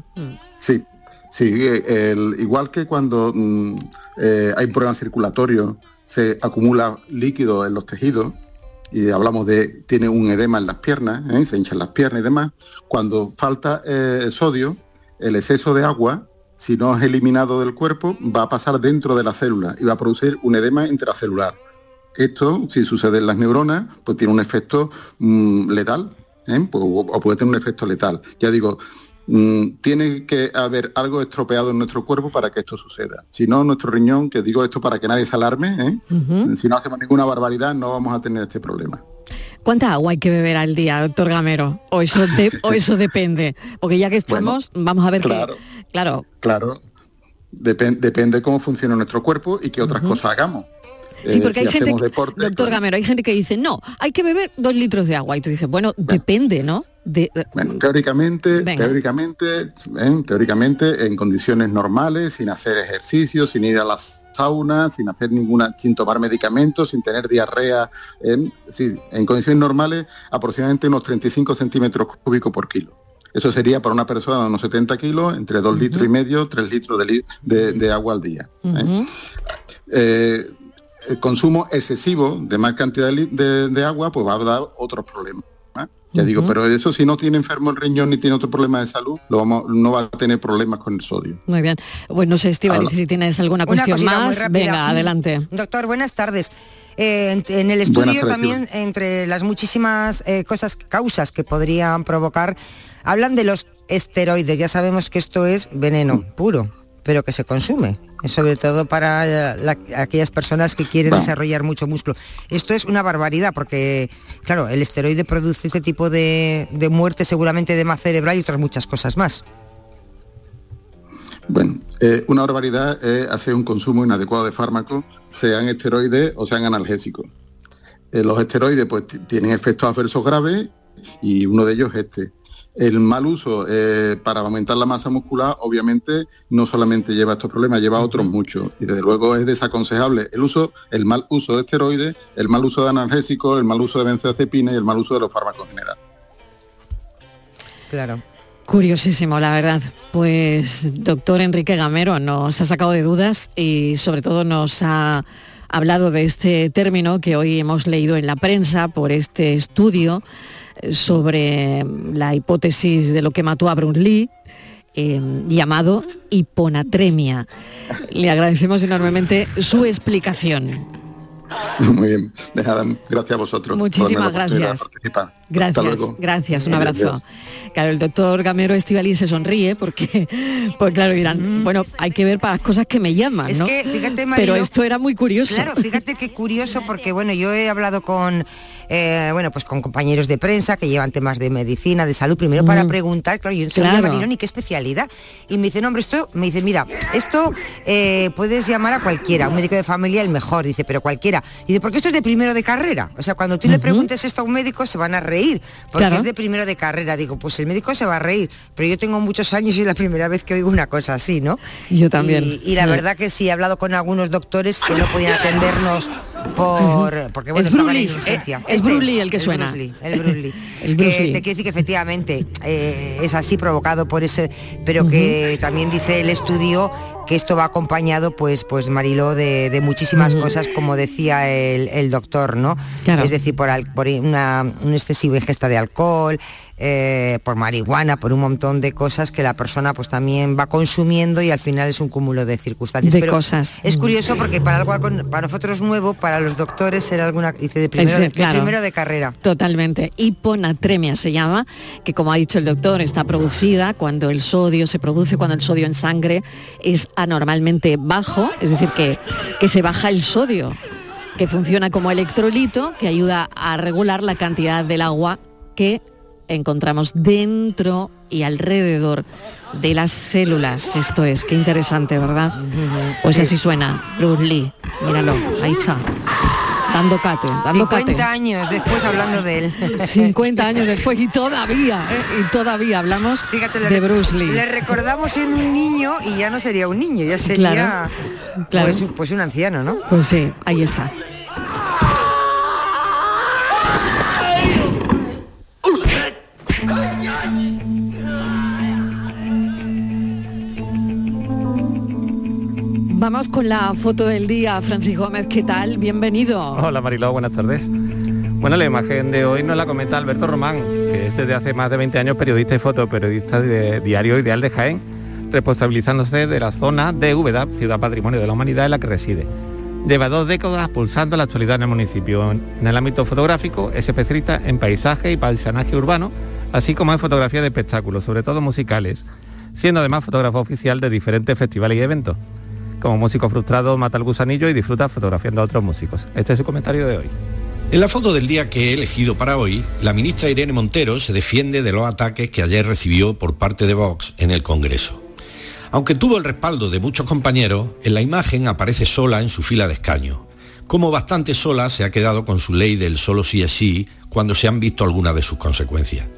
Sí, sí, eh, el- igual que cuando mm, eh, hay un problema circulatorio, se acumula líquido en los tejidos y hablamos de tiene un edema en las piernas, ¿eh? se hinchan las piernas y demás. Cuando falta eh, sodio, el exceso de agua, si no es eliminado del cuerpo, va a pasar dentro de la célula y va a producir un edema intracelular. Esto, si sucede en las neuronas, pues tiene un efecto mm, letal. Pues, o puede tener un efecto letal. Ya digo, mm, tiene que haber algo estropeado en nuestro cuerpo para que esto suceda. Si no, nuestro riñón, que digo esto para que nadie se alarme, ¿eh? Si no hacemos ninguna barbaridad, no vamos a tener este problema. ¿Cuánta agua hay que beber al día, doctor Gamero? O eso, de- o eso depende. Porque ya que estamos, vamos a ver claro. que... Claro, Claro, depen- depende cómo funciona nuestro cuerpo y qué otras cosas hagamos. Sí, Eh, porque si hay gente, deporte, doctor claro. Gamero, hay gente que dice, no, hay que beber dos litros de agua. Y tú dices, bueno, depende, ¿no? De, de- Bueno, teóricamente, Venga. teóricamente, ¿eh? teóricamente, en condiciones normales, sin hacer ejercicio, sin ir a las saunas, sin hacer ninguna, sin tomar medicamentos, sin tener diarrea, ¿eh? Sí, en condiciones normales, aproximadamente unos 35 centímetros cúbicos por kilo. Eso sería para una persona de unos 70 kilos, entre 2 litros y medio, 3 litros de, li- de- de agua al día. ¿eh? Eh, el consumo excesivo de más cantidad de agua pues va a dar otros problemas. ¿Eh? Ya digo, pero eso si no tiene enfermo el riñón ni tiene otro problema de salud, lo vamos, no va a tener problemas con el sodio. Muy bien. Bueno, no sé, Estivaliz, Habla. si tienes alguna Una cuestión cosita muy más, rápida. venga, adelante. Doctor, buenas tardes. Eh, en, en el Buenas estudio tardes, también, entre las muchísimas eh, cosas, causas que podrían provocar, hablan de los esteroides. Ya sabemos que esto es veneno Mm. puro, pero que se consume, sobre todo para eh, la- aquellas personas que quieren desarrollar mucho músculo. Esto es una barbaridad porque, claro, el esteroide produce este tipo de, de muerte seguramente de más cerebral y otras muchas cosas más. Bueno, eh, una barbaridad es hacer un consumo inadecuado de fármacos, sean esteroides o sean analgésicos. Eh, los esteroides pues tienen efectos adversos graves y uno de ellos es este. El mal uso eh, para aumentar la masa muscular obviamente no solamente lleva a estos problemas, lleva a otros muchos. Y desde luego es desaconsejable el uso, el mal uso de esteroides, el mal uso de analgésicos, el mal uso de benzodiazepina y el mal uso de los fármacos en general. Claro. Curiosísimo, la verdad. Pues doctor Enrique Gamero nos ha sacado de dudas y sobre todo nos ha hablado de este término que hoy hemos leído en la prensa por este estudio sobre la hipótesis de lo que mató a Bruce Lee, eh, llamado hiponatremia. Le agradecemos enormemente su explicación. Muy bien, gracias a vosotros. Muchísimas gracias. Gracias, gracias, un abrazo. Claro, el doctor Gamero Estivali se sonríe porque, pues claro, dirán, bueno, hay que ver para las cosas que me llaman, Es ¿no? que, fíjate, Pero esto era muy curioso. Claro, fíjate qué curioso porque bueno, yo he hablado con eh, bueno, pues con compañeros de prensa que llevan temas de medicina, de salud, primero para Mm. preguntar, claro, yo no sabía Claro. Marilo, ni qué especialidad. Y me dice, no, hombre, esto, me dice, mira, esto eh, puedes llamar a cualquiera, un médico de familia el mejor, dice, pero cualquiera. Dice, porque esto es de primero de carrera. O sea, cuando tú le preguntes esto a un médico se van a reír, porque Claro. es de primero de carrera. Digo, pues el médico se va a reír, pero yo tengo muchos años y es la primera vez que oigo una cosa así, ¿no? Yo también. Y, y la Sí. verdad que sí, he hablado con algunos doctores que no podían atendernos por porque bueno, Es Bruce eh, es Lee el que el suena. Bruce Lee, el Bruce Lee. El Bruce. Te quiere decir que efectivamente eh, es así provocado por ese, pero que también dice el estudio que esto va acompañado, pues, pues Mariló, de, de muchísimas cosas, como decía el, el doctor, ¿no? Claro. Es decir, por, al- por una, una excesiva ingesta de alcohol, eh, por marihuana, por un montón de cosas que la persona pues también va consumiendo y al final es un cúmulo de circunstancias. De Pero cosas. Es curioso porque para algo para nosotros nuevo, para los doctores era alguna dice de primero, Es, de, claro. de primero de carrera. Totalmente. Hiponatremia se llama, que como ha dicho el doctor, está producida cuando el sodio se produce, cuando el sodio en sangre es anormalmente bajo, es decir, que, que se baja el sodio, que funciona como electrolito, que ayuda a regular la cantidad del agua que encontramos dentro y alrededor de las células. Esto es, qué interesante, ¿verdad? Pues Sí. así suena, Bruce Lee. Míralo, ahí está. Dando cate, dando 50 cate. años después hablando de él. 50 años después y todavía, ¿eh? y todavía hablamos Fíjate, de Bruce Lee. Le recordamos siendo un niño y ya no sería un niño, ya sería Claro, claro. Pues, pues un anciano, ¿no? Pues sí, ahí está. Vamos con la foto del día, Francis Gómez, ¿qué tal? Bienvenido. Hola Mariló, buenas tardes. Bueno, la imagen de hoy nos la comenta Alberto Román, que es desde hace más de 20 años periodista y fotoperiodista de Diario Ideal de Jaén, responsabilizándose de la zona de Úbeda, Ciudad Patrimonio de la Humanidad en la que reside. Lleva dos décadas pulsando la actualidad en el municipio. En el ámbito fotográfico es especialista en paisaje y paisanaje urbano, así como en fotografía de espectáculos, sobre todo musicales, siendo además fotógrafo oficial de diferentes festivales y eventos. Como músico frustrado mata el gusanillo y disfruta fotografiando a otros músicos. Este es su comentario de hoy. En la foto del día que he elegido para hoy, la ministra Irene Montero se defiende de los ataques que ayer recibió por parte de Vox en el Congreso. Aunque tuvo el respaldo de muchos compañeros, en la imagen aparece sola en su fila de escaño. Como bastante sola se ha quedado con su ley del solo sí es sí cuando se han visto algunas de sus consecuencias.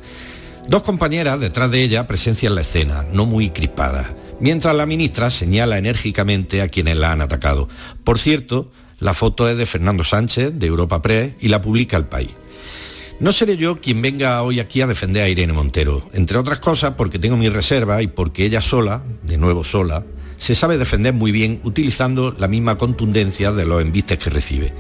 Dos compañeras detrás de ella presencian la escena, no muy crispadas, mientras la ministra señala enérgicamente a quienes la han atacado. Por cierto, la foto es de Fernando Sánchez, de Europa Press, y la publica El País. No seré yo quien venga hoy aquí a defender a Irene Montero, entre otras cosas porque tengo mi reserva y porque ella sola, de nuevo sola, se sabe defender muy bien utilizando la misma contundencia de los embistes que recibe.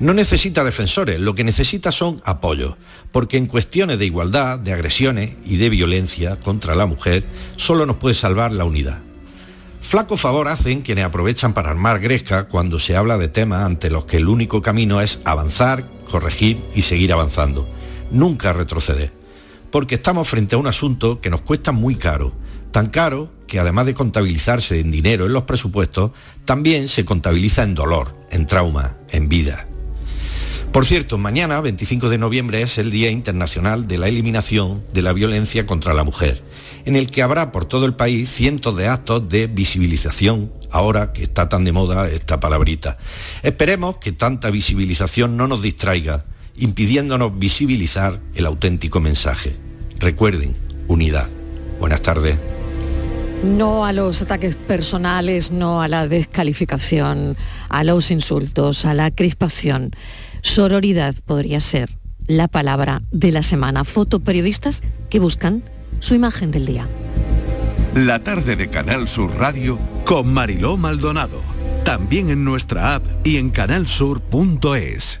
No necesita defensores, lo que necesita son apoyos, porque en cuestiones de igualdad, de agresiones y de violencia contra la mujer, solo nos puede salvar la unidad. Flaco favor hacen quienes aprovechan para armar gresca cuando se habla de temas ante los que el único camino es avanzar, corregir y seguir avanzando. Nunca retroceder. Porque estamos frente a un asunto que nos cuesta muy caro. Tan caro que además de contabilizarse en dinero en los presupuestos, también se contabiliza en dolor, en trauma, en vida. Por cierto, mañana, 25 de noviembre, es el Día Internacional de la Eliminación de la Violencia contra la Mujer, en el que habrá por todo el país cientos de actos de visibilización, ahora que está tan de moda esta palabrita. Esperemos que tanta visibilización no nos distraiga, impidiéndonos visibilizar el auténtico mensaje. Recuerden, unidad. Buenas tardes. No a los ataques personales, no a la descalificación, a los insultos, a la crispación. Sororidad podría ser la palabra de la semana. Fotoperiodistas que buscan su imagen del día. La tarde de Canal Sur Radio con Mariló Maldonado. También en nuestra app y en canalsur.es.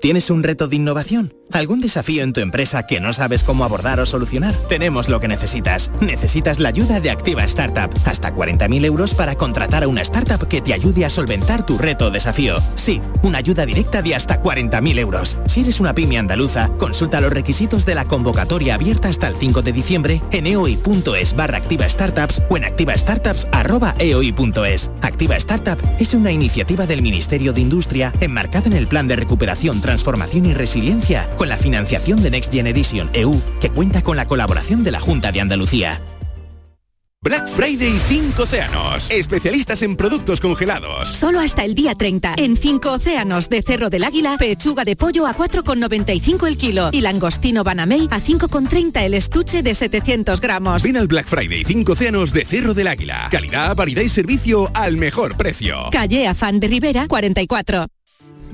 ¿Tienes un reto de innovación? ¿Algún desafío en tu empresa que no sabes cómo abordar o solucionar? Tenemos lo que necesitas. Necesitas la ayuda de Activa Startup. Hasta 40.000 euros para contratar a una startup que te ayude a solventar tu reto o desafío. Sí, una ayuda directa de hasta 40.000 euros. Si eres una pyme andaluza, consulta los requisitos de la convocatoria abierta hasta el 5 de diciembre en eoi.es barra activa startups o en activastartups.eoi.es. Activa Startup es una iniciativa del Ministerio de Industria enmarcada en el Plan de Recuperación, Transformación y Resiliencia con la financiación de Next Generation EU, que cuenta con la colaboración de la Junta de Andalucía. Black Friday 5 Océanos. Especialistas en productos congelados. Solo hasta el día 30. En 5 océanos de Cerro del Águila, pechuga de pollo a 4,95 el kilo y langostino Banamey a 5,30 el estuche de 700 gramos. Ven al Black Friday 5 Océanos de Cerro del Águila. Calidad, variedad y servicio al mejor precio. Calle Afán de Rivera 44.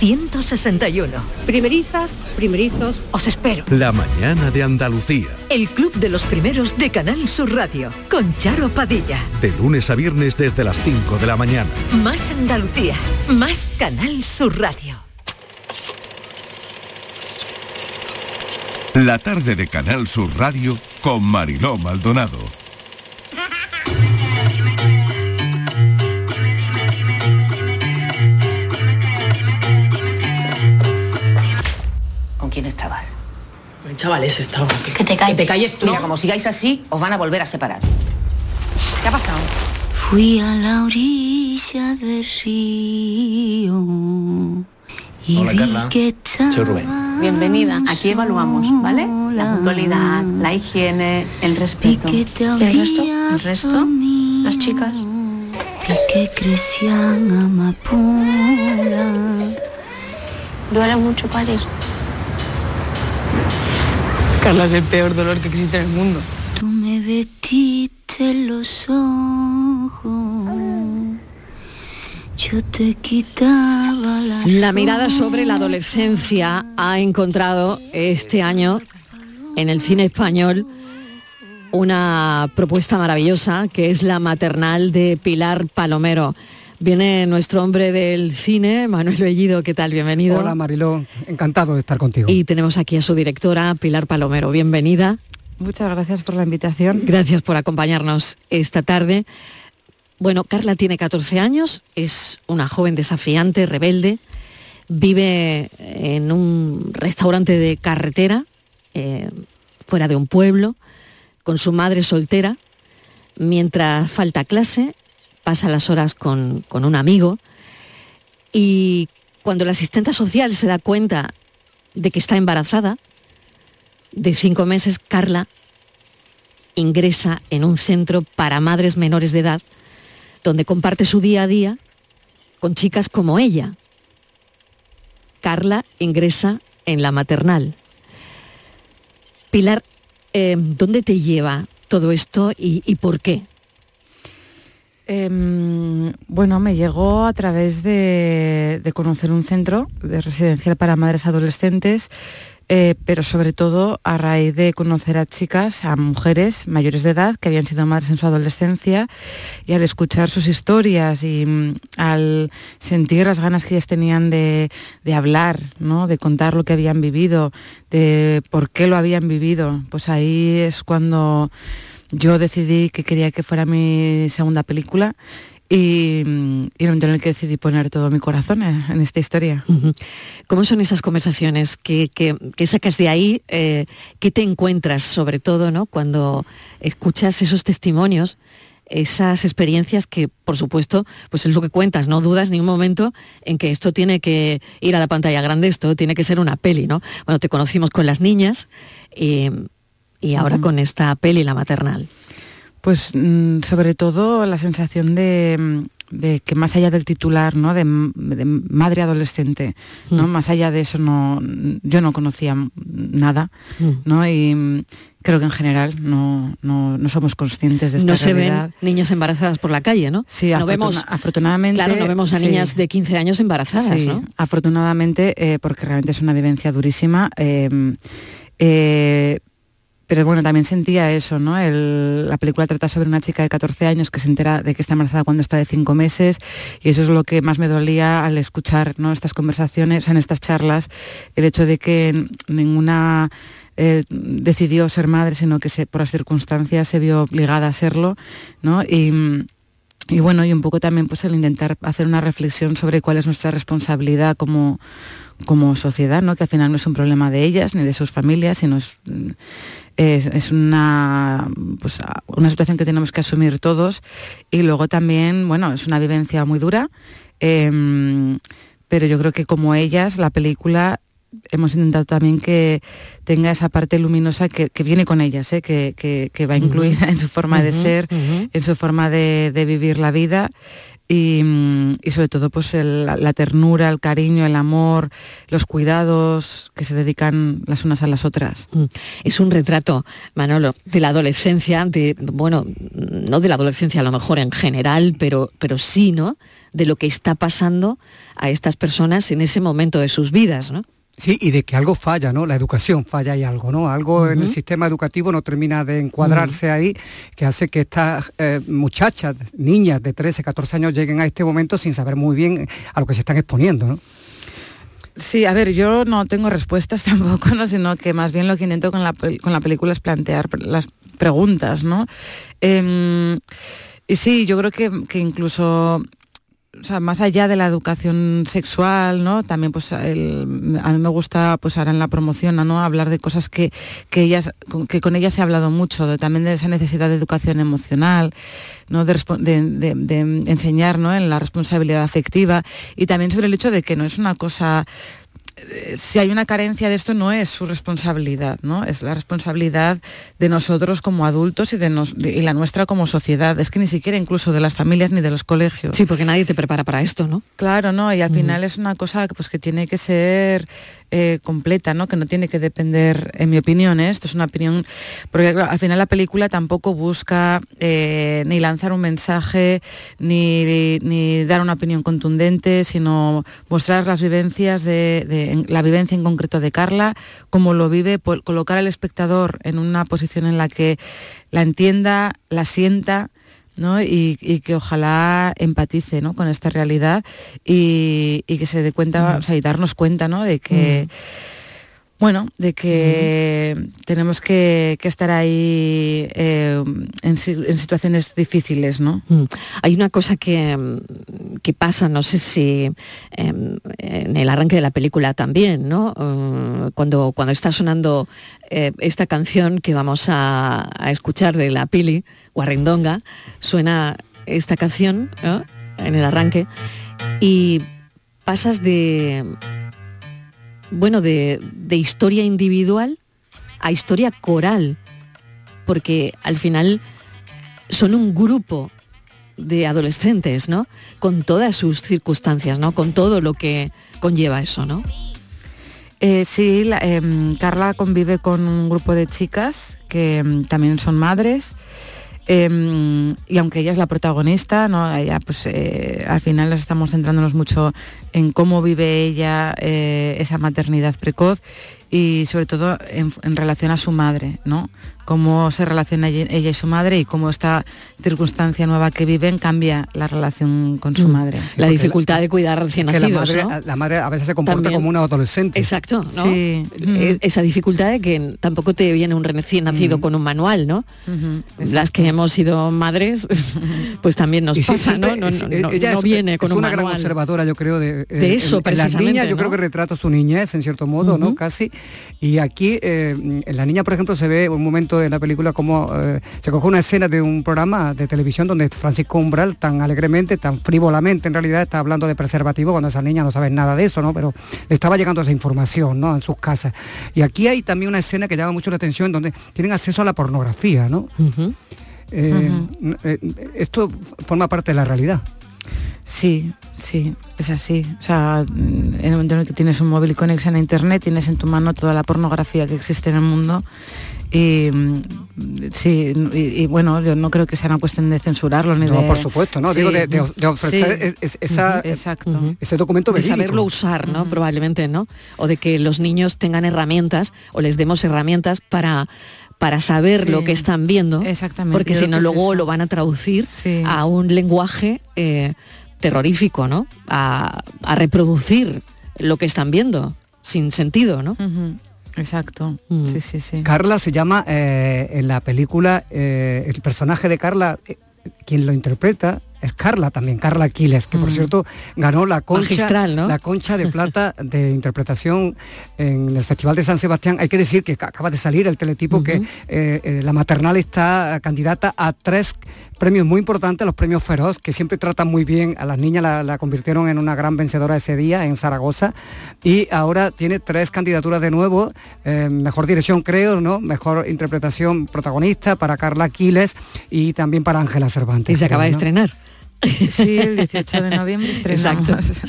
161. Primerizas, primerizos, os espero. La mañana de Andalucía. El club de los primeros de Canal Sur Radio con Charo Padilla. De lunes a viernes desde las 5 de la mañana. Más Andalucía, más Canal Sur Radio. La tarde de Canal Sur Radio con Mariló Maldonado. ¿Con quién estabas? El chaval ese estaba. Que, Que te calles. te calles tú. Mira, como sigáis así, os van a volver a separar. ¿Qué ha pasado? Fui a la orilla del río y Hola, Carla. que Soy Rubén. Bienvenida. Aquí evaluamos, ¿vale? La puntualidad, la higiene, el respeto. Y que te ¿El resto? ¿El resto? Las chicas. y que crecían amapolas. Duele mucho parir. Carla es el peor dolor que existe en el mundo. Tú me metiste los ojos, yo te quitaba la La mirada sobre la adolescencia ha encontrado este año en el cine español una propuesta maravillosa que es la maternal de Pilar Palomero. Viene nuestro hombre del cine, Manuel Bellido, ¿qué tal? Bienvenido. Hola Mariló, encantado de estar contigo. Y tenemos aquí a su directora, Pilar Palomero. Bienvenida. Muchas gracias por la invitación. Gracias por acompañarnos esta tarde. Bueno, Carla tiene 14 años, es una joven desafiante, rebelde, vive en un restaurante de carretera, eh, fuera de un pueblo, con su madre soltera. Mientras falta clase, pasa las horas con, con un amigo y cuando la asistenta social se da cuenta de que está embarazada, de cinco meses, Carla ingresa en un centro para madres menores de edad, donde comparte su día a día con chicas como ella. Carla ingresa en la maternal. Pilar, eh, ¿dónde te lleva todo esto y, y por qué? Em, bueno, me llegó a través de, conocer un centro de residencial para madres adolescentes eh, pero sobre todo a raíz de conocer a chicas, a mujeres mayores de edad que habían sido madres en su adolescencia y al escuchar sus historias y mm, al sentir las ganas que ellas tenían de, de hablar, ¿no? de contar lo que habían vivido, de por qué lo habían vivido, pues ahí es cuando yo decidí que quería que fuera mi segunda película y, y el momento en el que decidí poner todo mi corazón en, esta historia. ¿Cómo son esas conversaciones? ¿Qué, qué- qué sacas de ahí? Eh, ¿Qué te encuentras sobre todo ¿no? cuando escuchas esos testimonios? esas experiencias que, por supuesto, pues es lo que cuentas, no dudas ni un momento en que esto tiene que ir a la pantalla grande, esto tiene que ser una peli, ¿no? Bueno, te conocimos con las niñas eh, y ahora con esta peli, La Maternal. Pues mm, sobre todo la sensación de, de que más allá del titular, ¿no? De, madre adolescente, ¿no? Mm. Más allá de eso no, yo no conocía nada, Mm. ¿no? Y creo que en general no, no, no somos conscientes de esta No se realidad. ven niñas embarazadas por la calle, ¿no? Sí, no vemos, afortunadamente. claro, no vemos a sí. niñas de 15 años embarazadas, Sí, ¿no? afortunadamente, eh, porque realmente es una vivencia durísima. eh, eh, pero bueno, también sentía eso, ¿no? La película trata sobre una chica de 14 años que se entera de que está embarazada cuando está de 5 meses y eso es lo que más me dolía al escuchar ¿no? estas conversaciones, en estas charlas, el hecho de que ninguna eh, decidió ser madre, sino que por las circunstancias se vio obligada a serlo, ¿no? Y, y bueno, y un poco también pues el intentar hacer una reflexión sobre cuál es nuestra responsabilidad como, como sociedad, ¿no? que al final no es un problema de ellas ni de sus familias, sino es, es, es una, pues, una situación que tenemos que asumir todos. Y luego también, bueno, es una vivencia muy dura, em, pero yo creo que como ellas, la película hemos intentado también que tenga esa parte luminosa que, que viene con ellas, ¿eh? que, que- que va incluida en su forma de ser, en su forma de, de vivir la vida y, mm, y sobre todo pues la ternura, el cariño, el amor, los cuidados que se dedican las unas a las otras. Mm. Es un retrato, Manolo, de la adolescencia, de, bueno, no de la adolescencia a lo mejor en general, pero, pero sí, ¿no? De lo que está pasando a estas personas en ese momento de sus vidas, ¿no? Sí, y de que algo falla, ¿no? La educación falla y algo, ¿no? Algo en el sistema educativo no termina de encuadrarse ahí, que hace que estas eh, muchachas, niñas de 13, 14 años lleguen a este momento sin saber muy bien a lo que se están exponiendo, ¿no? Sí, a ver, yo no tengo respuestas tampoco, ¿no? sino que más bien lo que intento con la, con la película es plantear las preguntas, ¿no? Em, y sí, yo creo que, que incluso o sea, más allá de la educación sexual, ¿no? También pues a mí me gusta pues ahora en la promoción, ¿no? Hablar de cosas que, que ellas, que con ellas se ha hablado mucho, también de esa necesidad de educación emocional, ¿no? De, de- enseñar, ¿no? En la responsabilidad afectiva y también sobre el hecho de que no es una cosa si hay una carencia de esto no es su responsabilidad, ¿no? Es la responsabilidad de nosotros como adultos y de nos- y la nuestra como sociedad. Es que ni siquiera incluso de las familias ni de los colegios. Sí, porque nadie te prepara para esto, ¿no? Claro, ¿no? Y al final es una cosa pues, que tiene que ser eh, completa, ¿no? Que no tiene que depender, en mi opinión, ¿eh? esto es una opinión, porque al final la película tampoco busca eh, ni lanzar un mensaje, ni, ni dar una opinión contundente, sino mostrar las vivencias de, la vivencia en concreto de Carla, cómo lo vive, po- colocar al espectador en una posición en la que la entienda, la sienta, ¿no? Y, y que ojalá empatice ¿no? con esta realidad y, y que se dé cuenta, o sea, y darnos cuenta ¿no? de que, bueno, de que tenemos que, que estar ahí eh, en, si- en situaciones difíciles, ¿no? Mm. Hay una cosa que, mm, que pasa, no sé si em, en el arranque de la película también, ¿no? Eh, cuando, cuando está sonando eh, esta canción que vamos a, a escuchar de la Pili, Guarrindonga, suena esta canción ¿no? en el arranque y pasas de, bueno, de, de historia individual a historia coral, porque al final son un grupo de adolescentes, ¿no? Con todas sus circunstancias, ¿no? Con todo lo que conlleva eso, ¿no? Eh, sí, la- em, Carla convive con un grupo de chicas que em, también son madres. Em, y aunque ella es la protagonista, ¿no? Pues, eh, al final nos estamos centrándonos mucho en cómo vive ella eh, esa maternidad precoz y sobre todo en, en relación a su madre, ¿no? Cómo se relaciona ella y su madre y cómo esta circunstancia nueva que viven cambia la relación con su Mm. madre. La dificultad de cuidar recién que la nacidos, madre, ¿no? la madre a veces se comporta También. como una adolescente. Exacto, ¿no? Sí. E- Esa dificultad de que tampoco te viene un recién nacido con un manual, ¿no? Las que hemos sido madres, pues también nos Y sí, pasa, siempre- ¿no? Es- no, eh, no- ella no es, viene con es un una gran manual. observadora, yo creo, de, eh, De eso, en, en las niñas, yo creo que retrata su niñez, en cierto modo, ¿no? Casi. Y aquí, eh, en la niña, por ejemplo, se ve un momento en la película como eh, se coge una escena de un programa de televisión donde Francisco Umbral, tan alegremente, tan frívolamente, en realidad, está hablando de preservativo cuando esa niña no sabe nada de eso, ¿no? Pero le estaba llegando esa información, ¿no? En sus casas. Y aquí hay también una escena que llama mucho la atención donde tienen acceso a la pornografía, ¿no? Eh, eh, esto forma parte de la realidad. Sí, sí, es así. O sea, mm, en el momento en el que tienes un móvil y conexión a internet, tienes en tu mano toda la pornografía que existe en el mundo. Y mm, sí, y, y bueno, yo no creo que sea una cuestión de censurarlo ni No, de. por supuesto, ¿no? Digo, de- de- de ofrecer Sí. es- es- esa- Ujú, Exacto. ese documento de verídico. saberlo usar, ¿no? Probablemente, ¿no? O de que los niños tengan herramientas o les demos herramientas para para saber Sí. lo que están viendo, Exactamente, porque si no es luego eso. lo van a traducir a un lenguaje eh, terrorífico, ¿no? A, a reproducir lo que están viendo sin sentido, ¿no? Exacto. Sí, sí, sí. Carla se llama eh, en la película, eh, el personaje de Carla, eh, quien lo interpreta es Carla también, Carla Aquiles, que por Mm. cierto ganó la concha, la concha de plata de interpretación en el Festival de San Sebastián. Hay que decir que acaba de salir el teletipo que eh, eh, la maternal está candidata a tres premios muy importantes, los premios Feroz, que siempre tratan muy bien a las niñas, la, la convirtieron en una gran vencedora ese día en Zaragoza y ahora tiene tres candidaturas de nuevo, eh, mejor dirección creo, ¿no? Mejor interpretación protagonista para Carla Aquiles y también para Ángela Cervantes. Y se acaba de estrenar. Sí, el 18 de noviembre estrenamos. Exacto.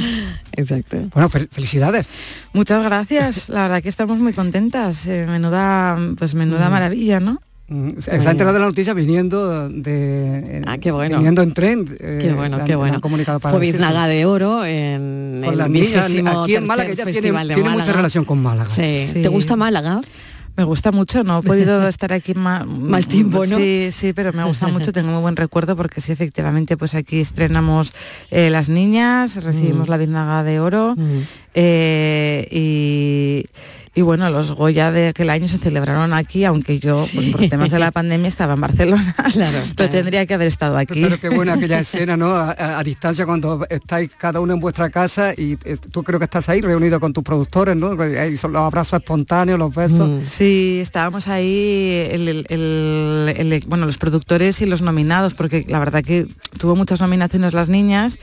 Exacto. Bueno, fel- felicidades. Muchas gracias. La verdad que estamos muy contentas. Eh, menuda, pues menuda Mm. maravilla, ¿no? Se ha enterado de la noticia viniendo de Ah, qué bueno. viniendo en tren. eh, Qué bueno, la- qué la bueno. comunicado para Fue. Biznaga de Oro en Con el las niñas, vigésimo aquí en Málaga, ella tiene, Festival de tiene mucha relación con Málaga. Sí. Sí. ¿Te gusta Málaga? Me gusta mucho, no he podido estar aquí más, Más tiempo, ¿no? Sí, sí, pero me gusta mucho, tengo muy buen recuerdo porque sí, efectivamente, pues aquí estrenamos eh, Las Niñas, recibimos Mm. la Biznaga de Oro eh, y, y bueno, los Goya de aquel año se celebraron aquí, aunque yo, pues por temas de la pandemia, estaba en Barcelona, pero tendría que haber estado aquí. Pero qué buena aquella escena, ¿no? A, a- a distancia cuando estáis cada uno en vuestra casa y eh, tú creo que estás ahí reunido con tus productores, ¿no? Ahí son los abrazos espontáneos, los besos. Mm. Sí, estábamos ahí, el- el- el- el- bueno, los productores y los nominados, porque la verdad que tuvo muchas nominaciones las niñas,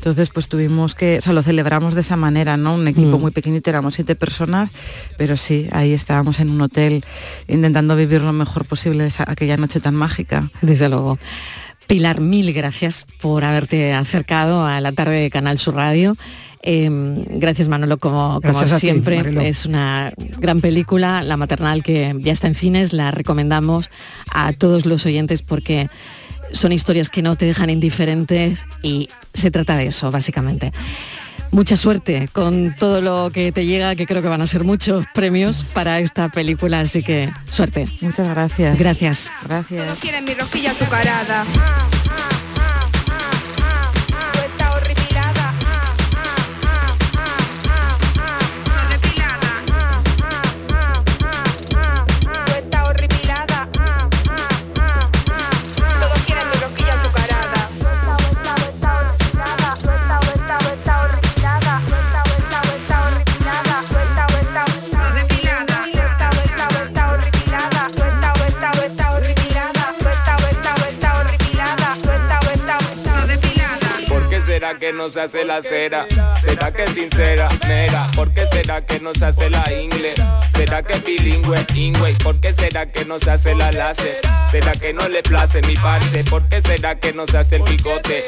entonces pues tuvimos que, o sea, lo celebramos de esa manera, ¿no? Un equipo Mm. muy pequeñito, éramos siete personas, pero sí, ahí estábamos en un hotel intentando vivir lo mejor posible esa, aquella noche tan mágica. Desde luego. Pilar, mil gracias por haberte acercado a la tarde de Canal Sur Radio. Eh, gracias Manolo, como, Gracias siempre. Es una gran película, La Maternal, que ya está en cines. La recomendamos a todos los oyentes porque son historias que no te dejan indiferentes y se trata de eso, básicamente. Mucha suerte con todo lo que te llega, que creo que van a ser muchos premios para esta película, así que suerte. Muchas gracias. Gracias. Gracias. Todos quieren mi rosquilla azucarada. Será que no se hace la cera? ¿Será que es sincera? Mera, ¿por qué será que no se hace la ingle? ¿Será que es bilingüe? Ingüe, ¿por qué será que no se hace la láser? ¿Será que no le place mi parce? ¿Por qué será que no se hace el picote?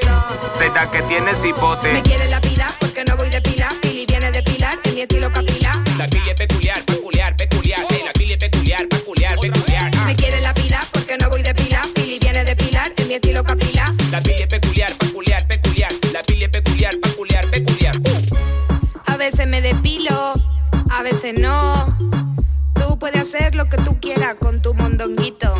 ¿Será que tiene cipote? Me quiere la pila porque no voy de pila. Pili viene de pilar, en mi estilo capilar. La pille te depilo, a veces no. Tú puedes hacer lo que tú quieras con tu mondonguito.